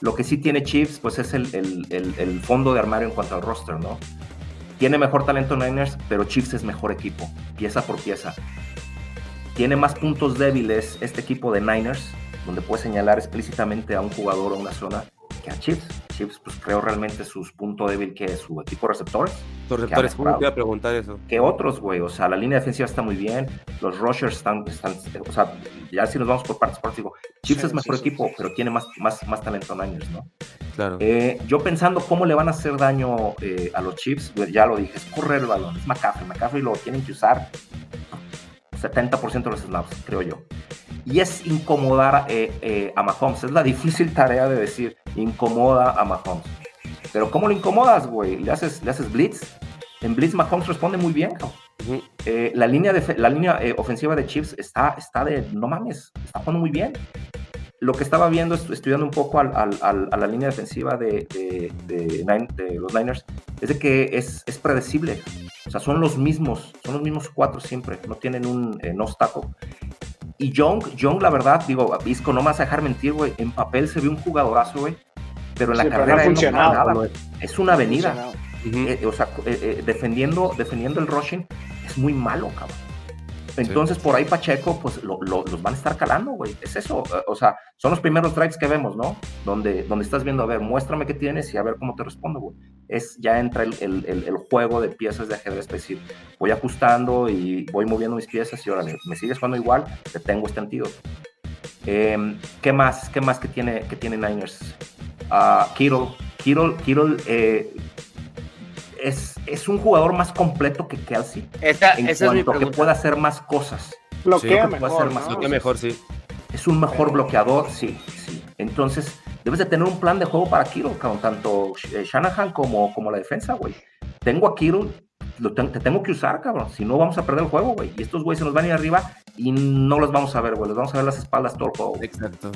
Lo que sí tiene Chiefs, pues es el, fondo de armario en cuanto al roster, ¿no? Tiene mejor talento Niners, pero Chiefs es mejor equipo, pieza por pieza. Tiene más puntos débiles este equipo de Niners, donde puede señalar explícitamente a un jugador o una zona que a Chiefs. Chiefs, pues creo realmente su punto débil que es su equipo receptores. Los receptores, ¿cómo te iba a preguntar eso? Que otros, güey, o sea, la línea defensiva está muy bien, los rushers están, están o sea, ya si nos vamos por partes, partes digo, Chiefs es mejor equipo, pero tiene más, más, más talento en años, ¿no? Claro. Eh, yo pensando cómo le van a hacer daño eh, a los Chiefs, ya lo dije, es correr el balón, es McCaffrey, McCaffrey lo tienen que usar 70% de los snaps, creo yo y es incomodar eh, eh, a Mahomes. Es la difícil tarea de decir, incomoda a Mahomes. Pero ¿cómo lo incomodas, güey? ¿Le haces, ¿Le haces blitz? En blitz Mahomes responde muy bien, eh, la línea, de, la línea ofensiva de Chiefs está, está de, no mames, está jugando muy bien. Lo que estaba viendo, estudiando un poco a la línea defensiva de, de, los Niners, es de que es, es, predecible. O sea, son los mismos, son los mismos cuatro siempre, no tienen un no obstáculo. Y Young, Young, la verdad, digo, Visco, no me vas a dejar mentir, güey. En papel se ve un jugadorazo, güey. Pero en la carrera no, nada, Es una avenida. Eh, o sea, eh, eh, defendiendo, defendiendo el rushing es muy malo, cabrón. Entonces, por ahí Pacheco, pues los van a estar calando, güey. Es eso. O sea, son los primeros drives que vemos, ¿no? Donde, donde estás viendo, a ver, muéstrame qué tienes y a ver cómo te respondo, güey. Es ya entra el, juego de piezas de ajedrez, es decir, voy ajustando y voy moviendo mis piezas y ahora me sigues jugando igual, te tengo este antídoto. Em, ¿Qué más? ¿Qué más que tiene, que tiene Niners? Uh, Kittle. Kittle, Kittle eh, es, es un jugador más completo que Kelsey. Esa, en esa cuanto que puede hacer más cosas. Bloquea mejor, más mejor, sí. Es un mejor bloqueador, sí, sí. Entonces, debes de tener un plan de juego para Kiro, tanto eh, Shanahan como, como la defensa, güey. Tengo a Kiro, lo te, tengo que usar, cabrón. Si no, vamos a perder el juego, güey. Y estos güeyes se nos van a ir arriba y no los vamos a ver, güey. Les vamos a ver las espaldas todo el juego. Exacto.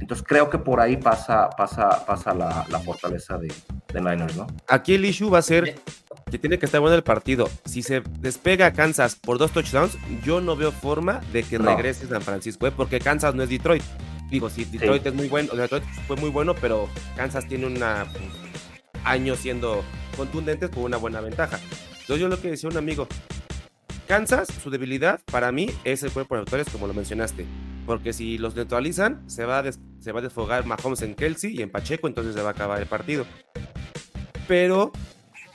Entonces creo que por ahí pasa, pasa, pasa la, la fortaleza de, de Niners, ¿no? Aquí el issue va a ser que tiene que estar bueno el partido. Si se despega Kansas por dos touchdowns, yo no veo forma de que No. regrese San Francisco, ¿eh? porque Kansas no es Detroit. Digo, sí, Detroit es muy bueno, o sea, Detroit fue muy bueno, pero Kansas tiene una años siendo contundentes con una buena ventaja. Entonces yo lo que decía un amigo, Kansas, su debilidad para mí es el cuerpo de autores, como lo mencionaste. Porque si los neutralizan, se va, a des- se va a desfogar Mahomes en Kelsey y en Pacheco, entonces se va a acabar el partido. Pero,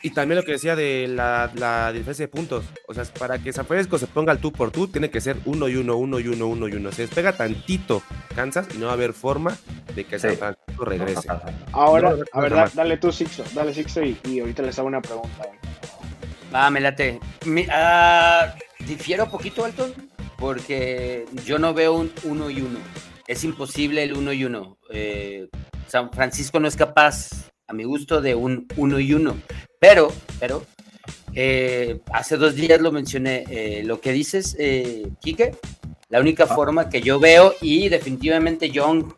y también lo que decía de la, la diferencia de puntos. O sea, para que San Francisco se ponga al tú por tú, tiene que ser uno y uno, uno y uno, uno y uno. Se despega tantito Kansas y no va a haber forma de que San. Francisco regrese. Ahora, No, no, a ver, da- dale tú, Sixto, dale Sixto y, y ahorita les hago una pregunta. Va, me late. Mi- ah, difiero poquito, Alton, porque yo no veo un uno y uno. Es imposible el uno y uno. Eh, San Francisco no es capaz, a mi gusto, de un uno y uno. Pero, pero, eh, hace dos días lo mencioné. eh, lo que dices, eh, Quique, la única forma que yo veo, y definitivamente Young,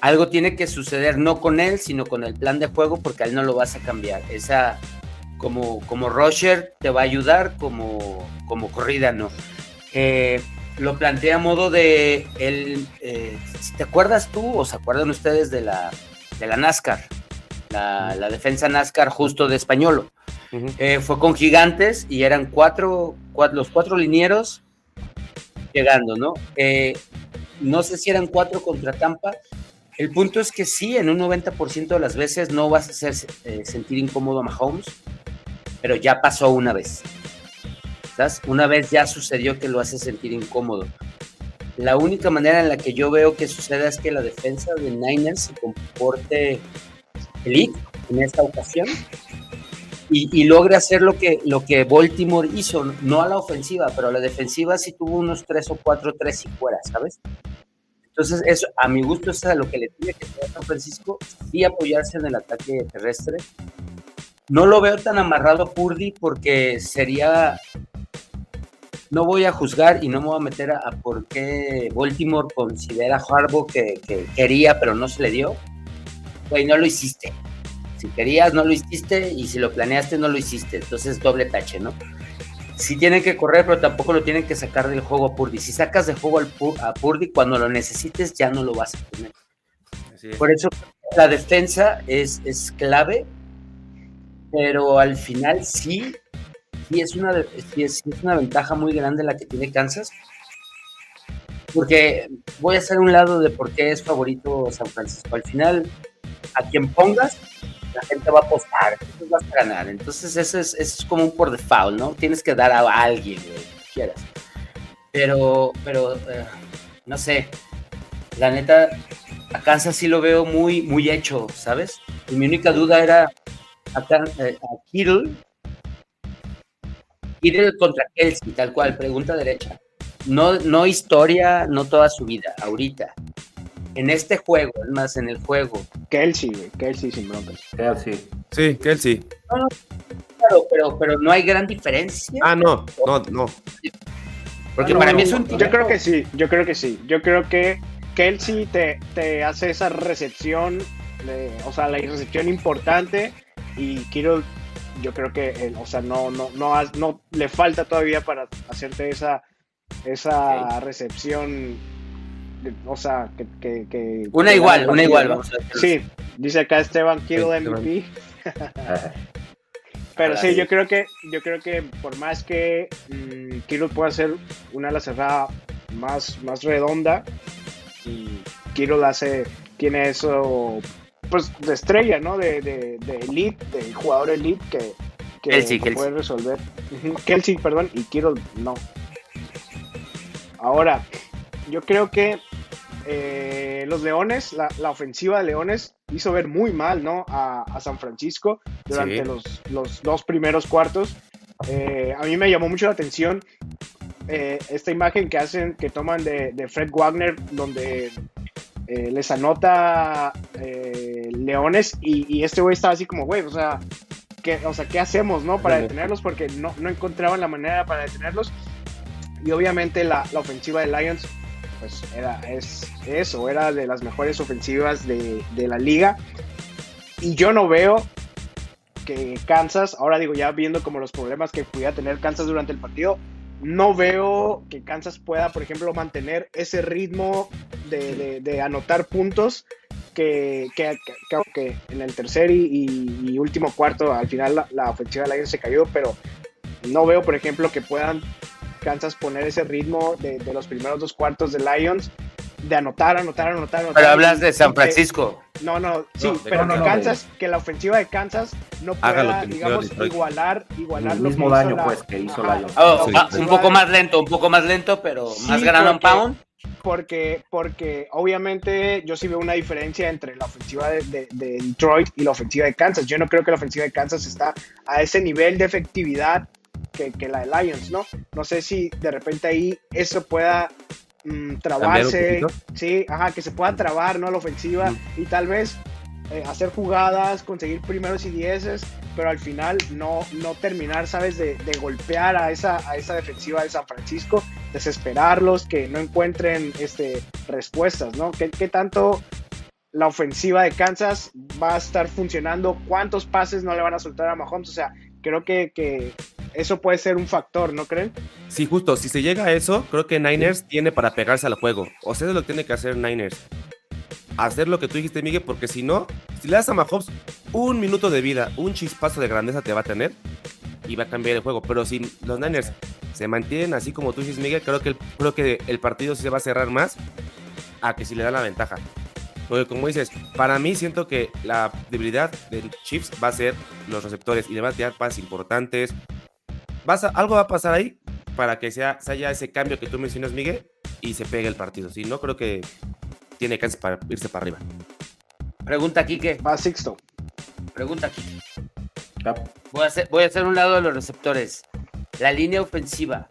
algo tiene que suceder, no con él, sino con el plan de juego, porque a él no lo vas a cambiar. Esa como, como Roger te va a ayudar, como, como corrida no. Eh, lo plantea a modo de, el, eh, si te acuerdas tú o se acuerdan ustedes de la, de la NASCAR, la, la defensa NASCAR justo de Españolo. Eh, fue con gigantes y eran cuatro, cua- los cuatro linieros llegando, ¿no? Eh, no sé si eran cuatro contra Tampa. El punto es que sí, en un 90% de las veces no vas a hacer eh, sentir incómodo a Mahomes, pero ya pasó una vez. Una vez ya sucedió que lo hace sentir incómodo. La única manera en la que yo veo que suceda es que la defensa de Niners se comporte elite en esta ocasión y, y logre hacer lo que, lo que Baltimore hizo, no a la ofensiva, pero a la defensiva sí tuvo unos tres o cuatro, tres y fuera, ¿sabes? Entonces, eso, a mi gusto, es a lo que le tiene que hacer a San Francisco, sí apoyarse en el ataque terrestre. No lo veo tan amarrado a Purdy porque sería. No voy a juzgar y no me voy a meter a, a por qué Baltimore considera a Harbaugh que, que quería, pero no se le dio. Güey, no lo hiciste. Si querías, no lo hiciste, y si lo planeaste, no lo hiciste. Entonces, doble tache, ¿no? Sí tienen que correr, pero tampoco lo tienen que sacar del juego a Purdy. Si sacas de juego al a Purdy, cuando lo necesites, ya no lo vas a tener. Así es. Por eso la defensa es, es clave, pero al final sí, sí es, una, es, es una ventaja muy grande la que tiene Kansas. Porque voy a hacer un lado de por qué es favorito San Francisco. Al final, a quien pongas, la gente va a apostar, entonces vas a ganar. Entonces, eso es, es como un por default, ¿no? Tienes que dar a alguien, güey, que quieras. Pero, pero, eh, no sé, la neta, a Kansas sí lo veo muy, muy hecho, ¿sabes? Y mi única duda era a, eh, a Kittle. Kittle contra Kelsey, tal cual, pregunta derecha. No, no historia, no toda su vida, ahorita. En este juego, es más, en el juego. Kelsey, güey, Kelsey sin broncas. Sí. Sí, Kelsey. Claro, pero, pero no hay gran diferencia. Ah, no, no, no. porque No, para no, mí es no, un Yo creo que sí, yo creo que sí. Yo creo que Kelsey te, te hace esa recepción, de- o sea, la recepción importante y Kittle, yo creo que, él, o sea, no, no, no, has- no le falta todavía para hacerte esa, esa recepción, de- o sea, que... que- que- Una que igual, una igual. vamos a decirlo Sí, dice acá Esteban Kittle Esteban. MVP. Pero sí, yo creo que yo creo que por más que mm, Kittle pueda ser una ala cerrada más, más redonda, mm, Kittle hace, tiene eso pues de estrella, ¿no? De, de, de elite, de jugador elite que, que, Kelsey, que Kelsey. puede resolver. Kelsey, perdón, y Kittle no. Ahora, yo creo que eh, los Leones, la, la ofensiva de Leones hizo ver muy mal, ¿no? A, a San Francisco durante Sí. los, los dos primeros cuartos. Eh, a mí me llamó mucho la atención eh, esta imagen que hacen, que toman de, de Fred Wagner, donde eh, les anota eh, Leones y, y este güey estaba así como, güey, o sea, ¿qué, o sea, ¿qué hacemos, no? Para detenerlos, porque no, no encontraban la manera para detenerlos. Y obviamente la, la ofensiva de Lions pues era es eso, era de las mejores ofensivas de, de la liga. Y yo no veo que Kansas, ahora digo ya viendo como los problemas que pudiera tener Kansas durante el partido, no veo que Kansas pueda, por ejemplo, mantener ese ritmo de, de- de anotar puntos que, que, que- que en el tercer y, y último cuarto, al final la, la ofensiva de Lions se cayó, pero no veo, por ejemplo, que puedan Kansas poner ese ritmo de, de los primeros dos cuartos de Lions de anotar, anotar, anotar, anotar. Pero hablas de y San que- Francisco. no, no, sí, No, pero Kansas. que Kansas, que la ofensiva de Kansas no pueda, digamos, igualar, igualar El lo mismo que hizo daño, la- pues, que hizo Ajá, Lions. Oh, Sí, va- sí. un poco más lento, un poco más lento, pero Sí, más and porque- pound. Porque, porque obviamente yo sí veo una diferencia entre la ofensiva de, de- de Detroit y la ofensiva de Kansas. Yo no creo que la ofensiva de Kansas está a ese nivel de efectividad que, que la de Lions, ¿no? No sé si de repente ahí eso pueda mm, trabarse, sí, ajá, que se pueda trabar, ¿no? La ofensiva y tal vez eh, hacer jugadas, conseguir primeros y dieces, pero al final no, no terminar, ¿sabes? De, de golpear a esa, a esa defensiva de San Francisco, desesperarlos, que no encuentren este, respuestas, ¿no? ¿Qué, qué tanto la ofensiva de Kansas va a estar funcionando? ¿Cuántos pases no le van a soltar a Mahomes? O sea, creo que, que eso puede ser un factor, ¿no creen? Sí, justo, si se llega a eso, creo que Niners tiene para pegarse al juego. O sea, es lo que tiene que hacer Niners. Hacer lo que tú dijiste, Miguel, porque si no, si le das a Mahomes un minuto de vida, un chispazo de grandeza te va a tener y va a cambiar el juego. Pero si los Niners se mantienen así como tú dices, Miguel, creo que el, creo que el partido sí se va a cerrar más a que si le dan la ventaja. Porque como dices, para mí siento que la debilidad de Chiefs va a ser los receptores y le va a tirar pases importantes. Vas algo va a pasar ahí para que sea, se haya ese cambio que tú mencionas, Miguel, y se pegue el partido. Si no, creo que tiene chance para irse para arriba. Pregunta Kike, Va Sixto. pregunta Kike. Ya. Voy a, hacer, voy a hacer un lado de los receptores. La línea ofensiva.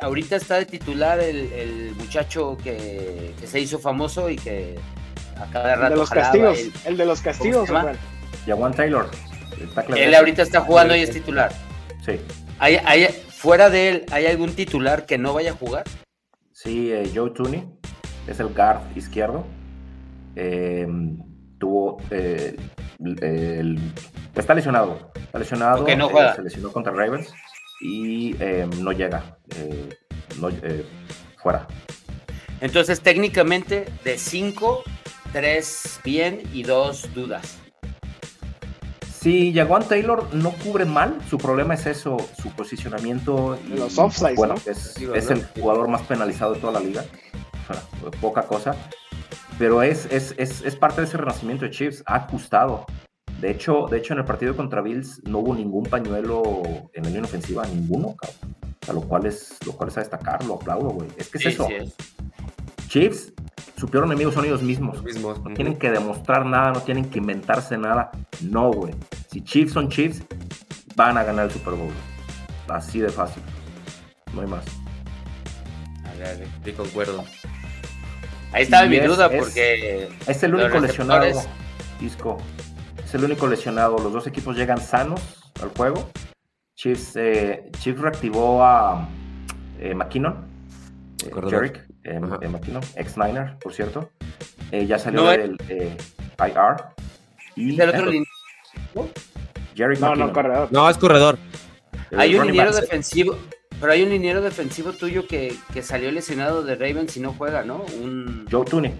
Ahorita está de titular el, el muchacho que, que se hizo famoso y que a cada El rato de los castigos. el- El de los castigos. Jawan Taylor. el Él ahorita está jugando y es titular. Sí, ¿Hay, hay, fuera de él, ¿hay algún titular que no vaya a jugar? sí, eh, Joe Tooney es el guard izquierdo. Eh, tuvo. eh, el- está lesionado. Está lesionado. Ok, no eh, juega. se lesionó contra Ravens y eh, no llega. eh, no, eh, fuera. Entonces, técnicamente, de 5, 3 bien y 2 dudas. Sí, Jaguan Taylor no cubre mal, su problema es eso, su posicionamiento y Los offsides, bueno, ¿no? es, Digo, es ¿no? el jugador más penalizado de toda la liga, O sea, poca cosa, pero es, es, es, es parte de ese renacimiento de Chiefs, ha gustado. De hecho, de hecho, en el partido contra Bills no hubo ningún pañuelo en la línea ofensiva, ninguno, cabrón. O sea, lo cual es, lo cual es a destacar, lo aplaudo, güey. Es que es Sí, eso. sí es. Chiefs, su peor enemigo son ellos mismos. Los mismos. No tienen que demostrar nada, no tienen que inventarse nada. No, güey. Si Chiefs son Chiefs, van a ganar el Super Bowl. Así de fácil. No hay más. Sí, concuerdo. Ahí estaba Y mi es- duda porque Es el único lesionado, receptores. Isco. Es el único lesionado. Los dos equipos llegan sanos al juego. Chiefs, eh, Chiefs reactivó a eh, McKinnon. eh. Jerick eh, eh, McKinnon, ex Niner, por cierto. Eh, ya salió No, del eh, IR. Y del otro Jerick No, McKinnon. no, corredor. No, es corredor. Hay un liniero defensivo, pero hay un liniero defensivo tuyo que, que salió lesionado de Ravens y no juega, ¿no? Un Joe Tooney.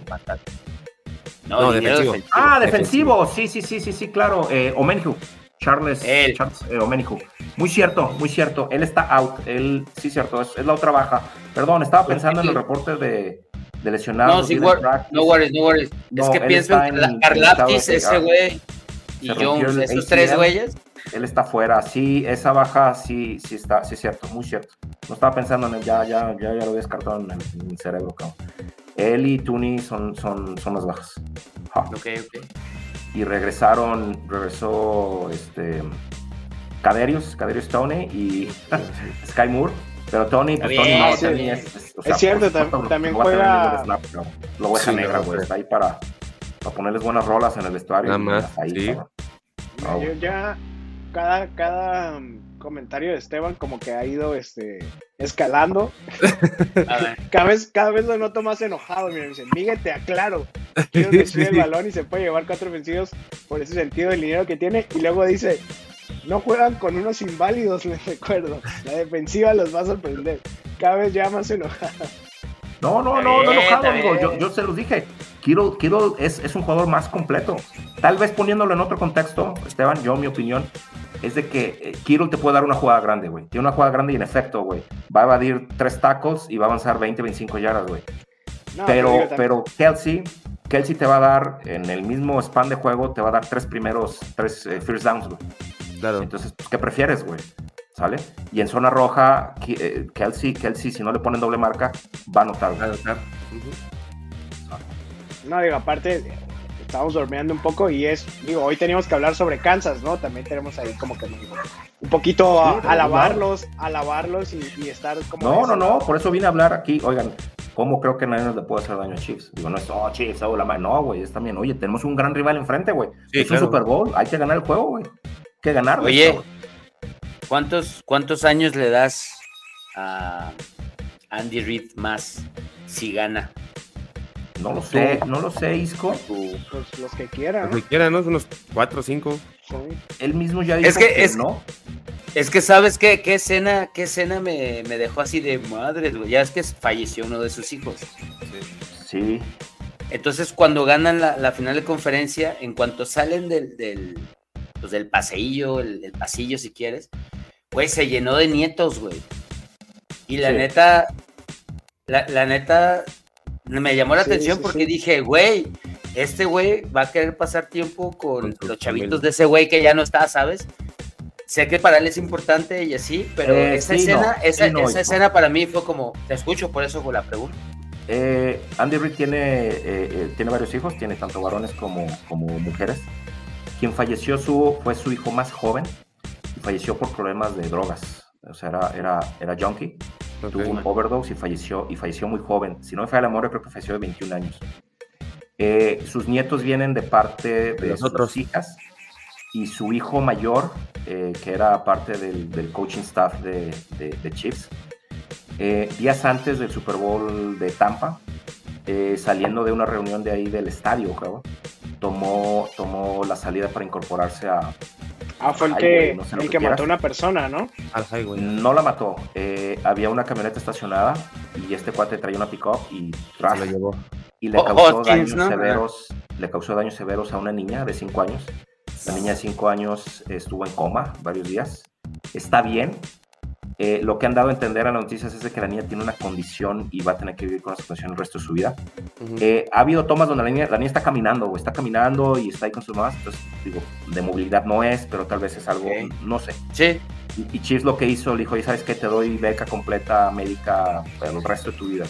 no, No, defensivo. defensivo. Ah, defensivo. Sí, sí, sí, sí, sí, claro. Eh, Omenju. Charles, Él. Charles eh, Omenju. Muy cierto, muy cierto. Él está out. Él, sí, cierto, es, es la otra baja. Perdón, estaba pensando en el reporte de, de lesionados. No, sí, no worries, no worries. No, es que pienso en en- de- ese güey y Jones, el esos tres güeyes. Él está fuera. Sí, esa baja sí, sí está, sí es cierto, muy cierto. No estaba pensando en él, ya, ya, ya, ya lo había descartado en, el- en mi cerebro, cabrón. Él y Tooney son, son, son las bajas. Ja. Ok, ok. y regresaron, regresó este Caderius, Caderius Tony y Sky Moore, pero Tony, pues Tony no, sí. Tony es, es- o Es cierto, por tam- lo- también a juega- snap. Lo oveja Sí, negra, güey, está ahí para, para ponerles buenas rolas en el vestuario. Nada y más, ahí, sí. cabrón. Ah, Yo ya, cada, cada, comentario de Esteban como que ha ido este, escalando. Cada vez, cada vez lo noto más enojado. Mira, me dice, Miguel, te aclaro. Quiero recibir el balón y se puede llevar cuatro ofensivos por ese sentido del dinero que tiene. Y luego dice, no juegan con unos inválidos, les recuerdo. La defensiva los va a sorprender. Cada vez ya más enojado. No, no, no, no enojado, está Yo, yo se los dije. Kiro, Kiro es, es un jugador más completo. Tal vez poniéndolo en otro contexto, Esteban, yo mi opinión es de que eh, Kiro te puede dar una jugada grande, güey. Tiene una jugada grande y en efecto, güey. Va a evadir tres tacos y va a avanzar 20, 25 yardas, güey. No, pero, digo, pero Kelsey, Kelsey te va a dar en el mismo span de juego, te va a dar tres primeros, tres eh, first downs, güey. Claro. Entonces, pues, ¿qué prefieres, güey? ¿Sale? Y en zona roja, eh, Kelsey, Kelsey, si no le ponen doble marca, va a anotar, güey. Anotar. Ujú. No, digo, aparte, estamos durmiendo un poco y es, digo, hoy teníamos que hablar sobre Kansas, ¿no? También tenemos ahí como que un poquito a- Sí, alabarlos, alabarlos y, y estar como... No, no, no, por eso vine a hablar aquí. Oigan, ¿cómo creo que nadie le puede hacer daño a Chiefs? Digo, no es, oh, Chiefs, oh, la madre. No, güey, es también, oye, tenemos un gran rival enfrente, güey. Sí, es claro. un Super Bowl, hay que ganar el juego, güey. Hay que ganarlo. Oye. ¿Cuántos, ¿Cuántos años le das a Andy Reid más si gana? No lo sé, no lo sé, Isco. Pues los que quieran. Lo que quieran, ¿no? Unos 4 o 5. Sí. Él mismo ya dijo Es que- es- no. Es que sabes qué, qué escena, qué escena me, me dejó así de madre, güey. Ya es que falleció uno de sus hijos. Sí, Entonces, cuando ganan la, la final de conferencia, en cuanto salen del, del, pues, del paseillo, el, el pasillo, si quieres, güey, se llenó de nietos, güey. Y la Sí. neta, la, la neta, me llamó la Sí, atención sí, porque dije, güey, este güey va a querer pasar tiempo con, los chavitos familia. de ese güey que ya no está, ¿sabes? Sé que para él es importante y así, pero Eh, esa escena, no, esa, no, escena para mí fue como, te escucho, por eso con la pregunta. Eh, Andy Reid tiene, eh, eh, tiene varios hijos, tiene tanto varones como, como mujeres. Quien falleció su, fue su hijo más joven y falleció por problemas de drogas. O sea, era, era, era junkie, tuvo un overdose y falleció, y falleció muy joven. Si no me falla la memoria, creo que falleció de 21 años. Eh, sus nietos vienen de parte de los sus hijas y su hijo mayor, eh, que era parte del, del coaching staff de, de, de Chiefs, eh, días antes del Super Bowl de Tampa, eh, saliendo de una reunión de ahí del estadio, creo, tomó, tomó la salida para incorporarse a... Ah, fue el que, no sé el que que mató a una persona, ¿no? Al highway. No la mató, eh, había una camioneta estacionada y este cuate traía una pick-up y, Se tras, lo llevó. y le Oh, causó daños ¿no? severos, le causó daños severos a una niña de 5 años. La niña de 5 años estuvo en coma varios días. Está bien. Eh, lo que han dado a entender a las noticias es de que la niña tiene una condición y va a tener que vivir con esa condición el resto de su vida. Eh, ha habido tomas donde la niña, la niña está caminando, o está caminando y está ahí con sus mamás. Entonces, digo, de movilidad no es, pero tal vez es algo, no sé. Sí, Y, y Chiefs lo que hizo, le dijo, "Oye, ¿sabes qué? Te doy beca completa médica para el resto de tu vida.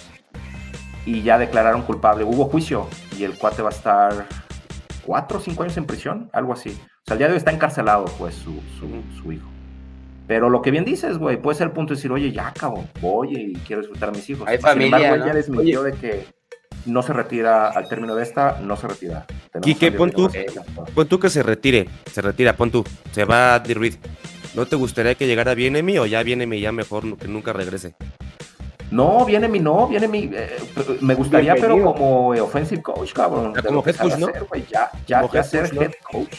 Y ya declararon culpable. Hubo juicio y el cuate va a estar cuatro o cinco años en prisión, algo así. O sea, al día de hoy está encarcelado, pues, su, su, su hijo. Pero lo que bien dices, güey, puede ser el punto de decir, oye, ya, cabrón, voy y quiero disfrutar a mis hijos. Hay Sin familia, embargo, ¿no? ya desmintió de que no se retira al término de esta, no se retira. Tenemos Quique, a Andy pon tú. que a. Pon tú que se retire. Se retira, pon tú. Se va Andy Reid. ¿No te gustaría que llegara Bienemi o ya Bienemi ya mejor que nunca regrese? No, viene mi, no, viene mi. eh, me gustaría, pero como eh, offensive coach, cabrón. Ya de como head coach, ¿no? hacer, güey, Ya, ya, Como ya head ser coach, head coach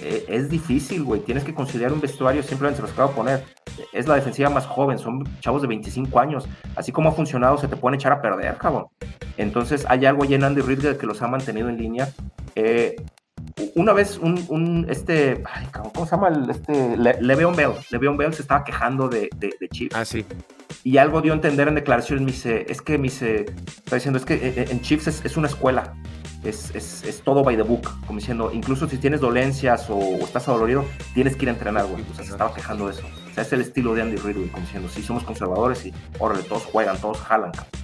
eh, es difícil, güey. Tienes que considerar un vestuario, simplemente se los acabo de poner. Es la defensiva más joven, son chavos de 25 años. Así como ha funcionado, se te pueden echar a perder, cabrón. Entonces, hay algo ahí en Andy Reid que los ha mantenido en línea. Eh, una vez, un, un, este, ay, ¿cómo se llama? El, este, Le- Le'Veon Bell. Le'Veon Bell se estaba quejando de, de, de Chiefs Ah, sí. y algo dio a entender en declaraciones, me dice, es que me dice, está diciendo, es que eh, en Chiefs es, es una escuela, es, es, es todo by the book, como diciendo, incluso si tienes dolencias o, o estás adolorido, tienes que ir a entrenar, güey, o sea, se estaba quejando de eso, o sea, es el estilo de Andy Reid, como diciendo, sí, somos conservadores y, órale, todos juegan, todos jalan, cabrón,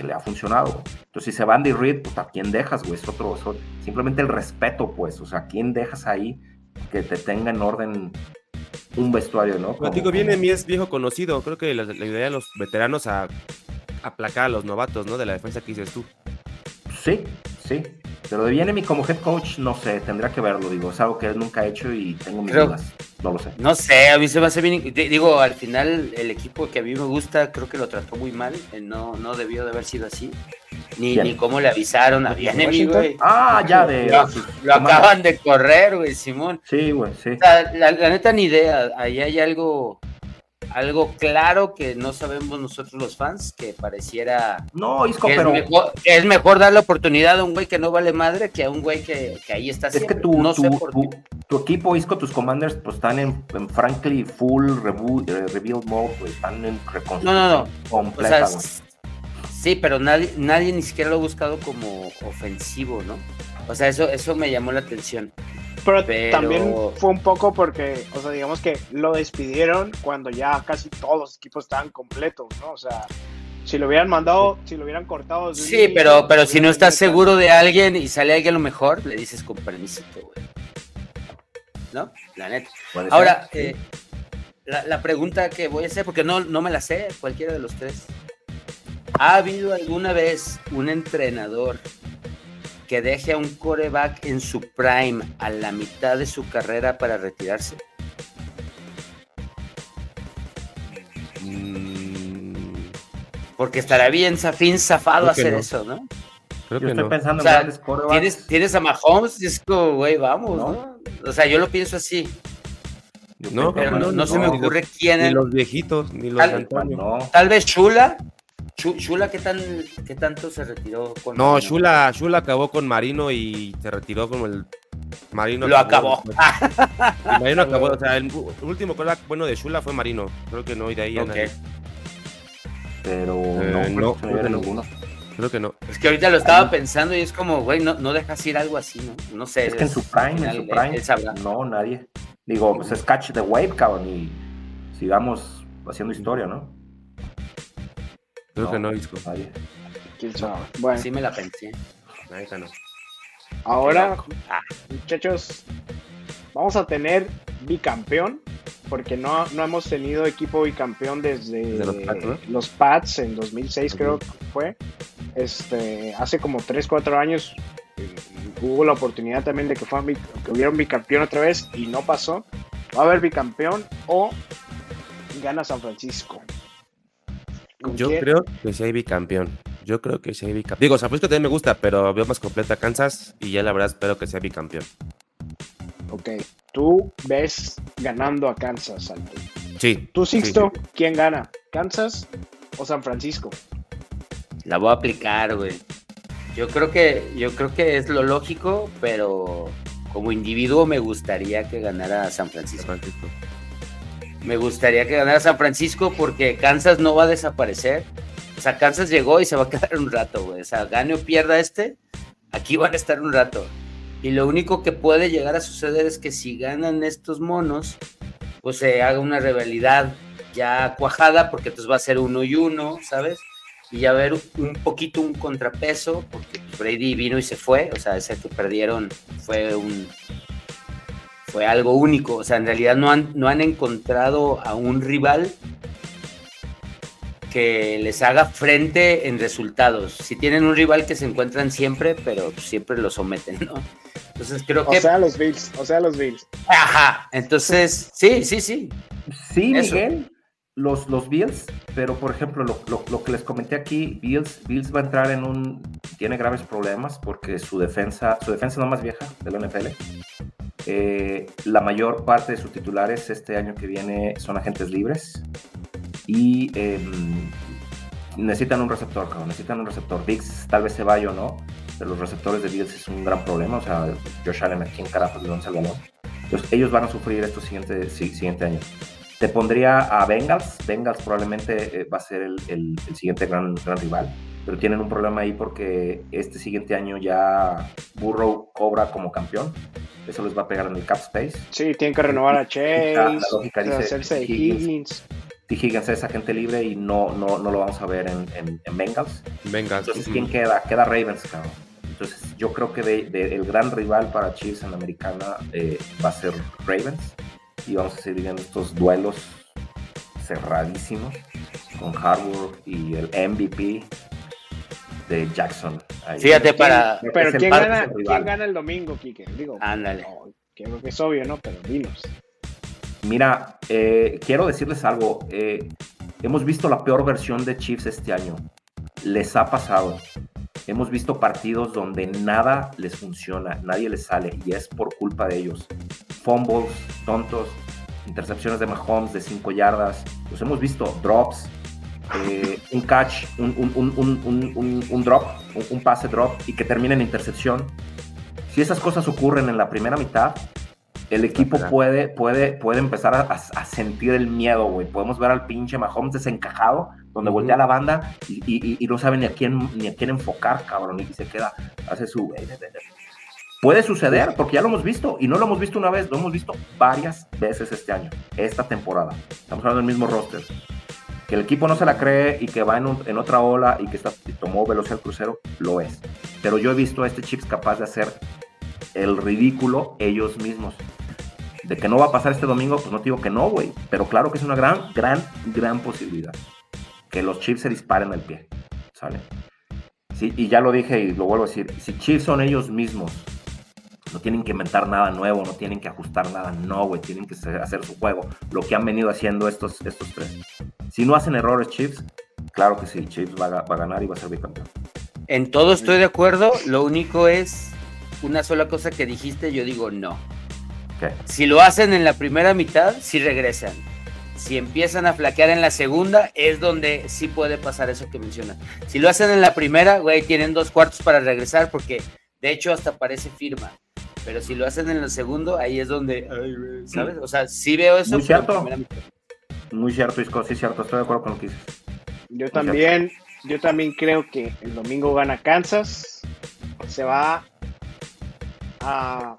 que le ha funcionado, güey. entonces si se va Andy Reid, pues, ¿a quién dejas, güey? Es otro, es otro- simplemente el respeto, pues, o sea, ¿a quién dejas ahí que te tenga en orden un vestuario, ¿no? Como digo, Bienemi es viejo conocido. Creo que la, la idea de los veteranos a aplacar a los novatos, ¿no? De la defensa que dices tú. Sí, sí. Pero de Bienemi como head coach, no sé, tendría que verlo, digo, es algo que él nunca ha hecho y tengo mis Creo- dudas, no lo sé. No sé, a mí se me hace bien. di- Digo, al final, el equipo que a mí me gusta, creo que lo trató muy mal. eh, No, no debió de haber sido así. Ni, ni cómo le avisaron a Bienemi, güey. Ah, ya de... Lo, lo acaban de correr, güey, Simón. Sí, güey, sí. O sea, la, la neta, ni idea. Ahí hay algo, algo claro que no sabemos nosotros los fans, que pareciera No, Isco, que es, pero mejor, que es mejor dar la oportunidad a un güey que no vale madre que a un güey que, que ahí está es que tu, no tu, sé por tu- tu equipo, Isco, tus commanders, pues están en, en frankly full rebu- eh, rebuild mode, güey, están en reconstrucción No, no, no. O completa, sea, sí, pero nadie, nadie ni siquiera lo ha buscado como ofensivo, ¿no? O sea, eso, eso me llamó la atención. Pero, Pero- también fue un poco porque, o sea, digamos que lo despidieron cuando ya casi todos los equipos estaban completos, ¿no? O sea, si lo hubieran mandado, si lo hubieran cortado. Sí, pero, pero si no estás seguro de alguien y sale alguien lo mejor, le dices con permisito, güey. ¿No? La neta. Ahora, eh, la, la pregunta que voy a hacer, porque no, no me la sé, cualquiera de los tres. ¿Ha habido alguna vez un entrenador que deje a un coreback en su prime a la mitad de su carrera para retirarse? Mm, Porque estará bien zafín zafado hacer no. eso, ¿no? creo Yo que estoy no. pensando O sea, en. Tienes, tienes a Mahomes y es como, güey, vamos, No. ¿no? O sea, yo lo pienso así, No, pero no, no se me ocurre quién Ni los viejitos, ni los Tal-. No, Tal vez Shula. Shula, ¿qué, tan, ¿qué tanto se retiró con No, Marino? Shula, Shula acabó con Marino y se retiró como el Marino. Lo acabó. El Marino acabó, o sea, el último quarterback bueno de Shula fue Marino. Creo que no, y de ahí ya Ok. nadie. pero Eh, no, creo que no. ninguno. Creo que no. Es que ahorita lo estaba pensando y es como, güey, no, no dejas ir algo así, ¿no? No sé. Es que en su prime, en su prime, él sabrá. no, nadie. Digo, pues es catch the wave, cabrón, y sigamos haciendo historia, ¿no? Creo que no, Isco. Nadie. ¿Quién sabe? Bueno, Así me la pensé. Neta no. ahora, Ah. muchachos, vamos a tener bicampeón, porque no, no hemos tenido equipo bicampeón desde Desde los Pats, ¿no? los Pats en 2006, Ujú. creo que fue. Este, hace como 3, 4 años eh, hubo la oportunidad también de que, fueran que hubiera un bicampeón otra vez y no pasó. Va a haber bicampeón o gana San Francisco. ¿Con Yo quién? creo que hay bicampeón. Yo creo que hay bicampeón. Digo, San Francisco también me gusta, pero veo más completa Kansas y ya la verdad espero que sea bicampeón. Ok, tú ves ganando a Kansas, Alto. Sí. Tú, Sixto, sí. ¿quién gana? ¿Kansas o San Francisco? La voy a aplicar, güey. Yo creo que, yo creo que es lo lógico, pero como individuo me gustaría que ganara San San Francisco. Me gustaría que ganara San Francisco porque Kansas no va a desaparecer. O sea, Kansas llegó y se va a quedar un rato, güey. O sea, gane o pierda este, aquí van a estar un rato. Y lo único que puede llegar a suceder es que si ganan estos monos, pues se haga una rivalidad ya cuajada, porque entonces va a ser uno y uno, ¿sabes? Y ya haber un poquito un contrapeso, porque Brady vino y se fue, o sea, ese que perdieron fue un, fue algo único. O sea, en realidad no han, no han encontrado a un rival que les haga frente en resultados. Si tienen un rival que se encuentran siempre, pero siempre lo someten, ¿no? Entonces creo O que... sea, los Bills, o sea, los Bills. Ajá, entonces, sí, sí, sí. Sí, Eso. Miguel, los, los Bills, pero por ejemplo, lo, lo- lo que les comenté aquí, Bills, Bills va a entrar en un. Tiene graves problemas porque su defensa, su defensa es la más vieja de la NFL. Eh, la mayor parte de sus titulares este año que viene son agentes libres y em, necesitan un receptor, necesitan un receptor. Diggs tal vez se vaya o no, pero los receptores de Bills es un gran problema. O sea, Josh Allen, ¿a quién carajo le lanza el? Entonces, ellos van a sufrir estos siguientes si- siguiente año. Te pondría a Bengals. Bengals probablemente eh, va a ser el, el- el siguiente gran, gran rival. Pero tienen un problema ahí porque este siguiente año ya Burrow cobra como campeón. Eso les va a pegar en el cap space. Sí, tienen que renovar a Chase, La- la lógica dice hacerse Higgins. Higgins. T. Higgins es agente libre y no, no, no lo vamos a ver en, en- en Bengals. Venga. Entonces, mm, ¿quién queda? Queda Ravens, cabrón. Entonces, yo creo que de- de- el gran rival para Chiefs en la americana eh, va a ser Ravens. Y vamos a seguir viendo estos duelos cerradísimos con Harbour y el MVP. de Jackson. ahí. Fíjate para. Pero ¿quién gana, el rival. ¿quién gana el domingo, Kike? Digo, Ándale. no, creo que es obvio, ¿no? Pero dinos. Mira, eh, quiero decirles algo. eh, hemos visto la peor versión de Chiefs este año. Les ha pasado. Hemos visto partidos donde nada les funciona, nadie les sale y es por culpa de ellos. Fumbles, tontos, intercepciones de Mahomes de 5 yardas. Los hemos visto, drops, eh, un catch, un, un- un- un- un- un- un drop, un, pase drop y que termina en intercepción. Si esas cosas ocurren en la primera mitad, el equipo puede, puede, puede empezar a, a- a sentir el miedo, güey. Podemos ver al pinche Mahomes desencajado, donde Ujú. voltea la banda y, y- y- no sabe ni a quién ni a quién enfocar, cabrón, y se queda, hace su... Puede suceder, porque ya lo hemos visto, y no lo hemos visto una vez, lo hemos visto varias veces este año, esta temporada. Estamos hablando del mismo roster. Que el equipo no se la cree y que va en, un- en otra ola y que está, y tomó velocidad crucero, lo es. Pero yo he visto a este Chips capaz de hacer el ridículo ellos mismos. De que no va a pasar este domingo, pues no te digo que no, güey. Pero claro que es una gran, gran, gran posibilidad. Que los Chiefs se disparen al pie. ¿Sale? Sí, y ya lo dije y lo vuelvo a decir. Si Chiefs son ellos mismos, no tienen que inventar nada nuevo, no tienen que ajustar nada, no, güey. Tienen que hacer su juego. Lo que han venido haciendo estos, estos tres. Si no hacen errores Chiefs, claro que sí, Chiefs va a, va a ganar y va a ser bicampeón. En todo estoy de acuerdo. Lo único es una sola cosa que dijiste. Yo digo no. ¿Qué? Si lo hacen en la primera mitad, sí regresan. Si empiezan a flaquear en la segunda, es donde sí puede pasar eso que mencionas. Si lo hacen en la primera, güey, tienen dos cuartos para regresar porque de hecho hasta parece firma. Pero si lo hacen en el segundo, ahí es donde, ¿sabes? O sea, sí veo eso. Muy cierto. Muy cierto, Isco, sí, cierto. Estoy de acuerdo con lo que dices. Yo también, yo también creo que el domingo gana Kansas. Se va a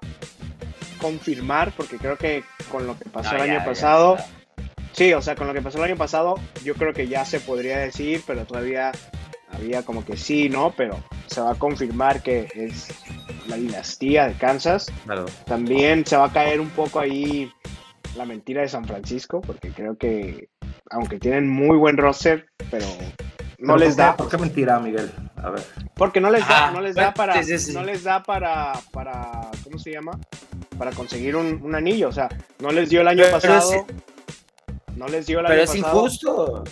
confirmar, porque creo que con lo que pasó No, el ya, año ya, pasado, ya. Sí, o sea, con lo que pasó el año pasado, yo creo que ya se podría decir, pero todavía había como que sí, ¿no? Pero se va a confirmar que es la dinastía de Kansas. Claro. También se va a caer un poco ahí la mentira de San Francisco, porque creo que, aunque tienen muy buen roster, pero no Pero les ¿por qué- da, ¿Por qué mentira, Miguel? A ver. porque no les da, Ah, no les da para, sí, sí, sí. no les da para, para, ¿cómo se llama? Para conseguir un, un anillo, o sea, no les dio el año Pero pasado, no les dio el Pero es pasado. injusto.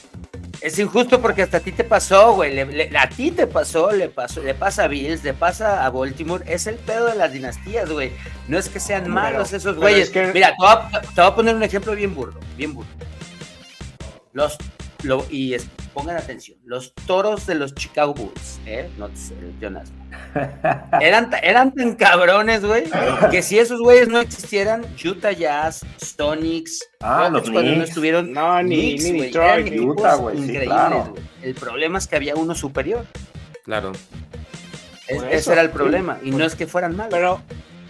Es injusto porque hasta a ti te pasó, güey. Le- le- a ti te pasó, le pasó, le pasa a Bills, le pasa a Baltimore. Es el pedo de las dinastías, güey. No es que sean Pero- malos esos güeyes. es que- Mira, te voy, a, te voy a poner un ejemplo bien burro, bien burro. Los lo- y es- pongan atención, los toros de los Chicago Bulls, ¿eh? No, Jonas. Eran, eran tan cabrones, güey, que si esos güeyes no existieran, Utah Jazz, Sonics, Ah, los cuando no estuvieron, No, ni, Knicks, ni Detroit, Utah, güey, sí, increíbles, claro. güey. El problema es que había uno superior. Claro. Es- ese era el sí. problema. Y no es que fueran malos. pero,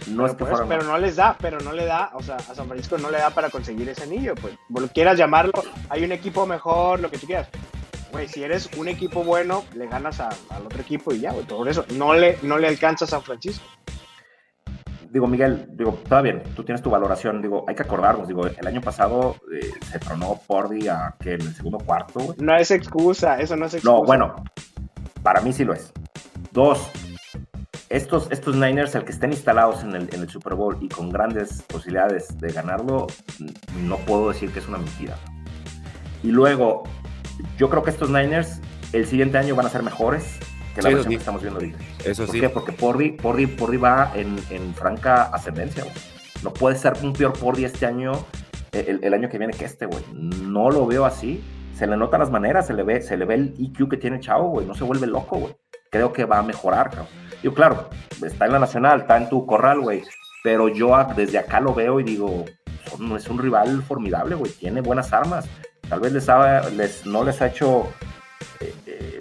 No es que pero, pues, pero no les da, pero no le da, o sea, a San Francisco no le da para conseguir ese anillo, pues, lo quieras llamarlo, hay un equipo mejor, lo que tú quieras. Güey, si eres un equipo bueno, le ganas a- al otro equipo y ya, güey, por eso no le, no le alcanza a San Francisco. Digo, Miguel, digo, está bien, tú tienes tu valoración. Digo, hay que acordarnos. Digo, el año pasado eh, se tronó Pordy a que en el segundo cuarto, güey. No es excusa, eso no es excusa. No, bueno, para mí sí lo es. Dos, estos, estos Niners, el que estén instalados en el, en el Super Bowl y con grandes posibilidades de ganarlo, no puedo decir que es una mentira. Y luego, yo creo que estos Niners el siguiente año van a ser mejores que la Sí, versión sí. que estamos viendo ahorita. Eso ¿Por sí. qué? Porque Pordy, Pordy, Pordy va en, en franca ascendencia, güey. No puede ser un peor Pordy este año, eh, el, el año que viene que este, güey. No lo veo así. Se le notan las maneras, se le ve, se le ve el EQ que tiene Chavo, güey. No se vuelve loco, güey. Creo que va a mejorar, cabrón. Yo, claro, está en la nacional, está en tu corral, güey. Pero yo desde acá lo veo y digo, son- es un rival formidable, güey. Tiene buenas armas. Tal vez les, ha- les no les ha hecho eh, eh,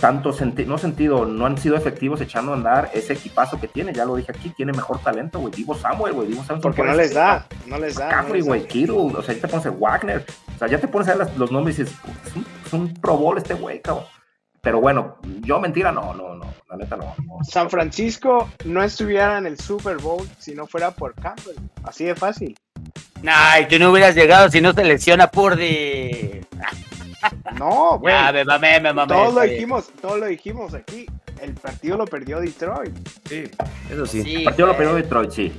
tanto sentido, no sentido, no han sido efectivos echando a andar ese equipazo que tiene. Ya lo dije aquí, tiene mejor talento, güey. Divo Samuel, güey. Divo Samuel. Porque no les da, no les da. no da. güey, Kittle, o sea, ya te pones el Wagner, o sea, ya te pones a ver los nombres y dices, es un, es un Pro Bowl este güey, cabrón. Pero bueno, yo mentira, no, no, no, la neta no. no. San Francisco no estuviera en el Super Bowl si no fuera por Campbell. Así de fácil. Ay, tú no hubieras llegado si no te lesiona Purdy. No, güey. Ya, me mamé, me mamé. Todos lo dijimos, todos lo dijimos aquí. El partido lo perdió Detroit. Sí, eso sí. Sí, El partido lo perdió Detroit, sí.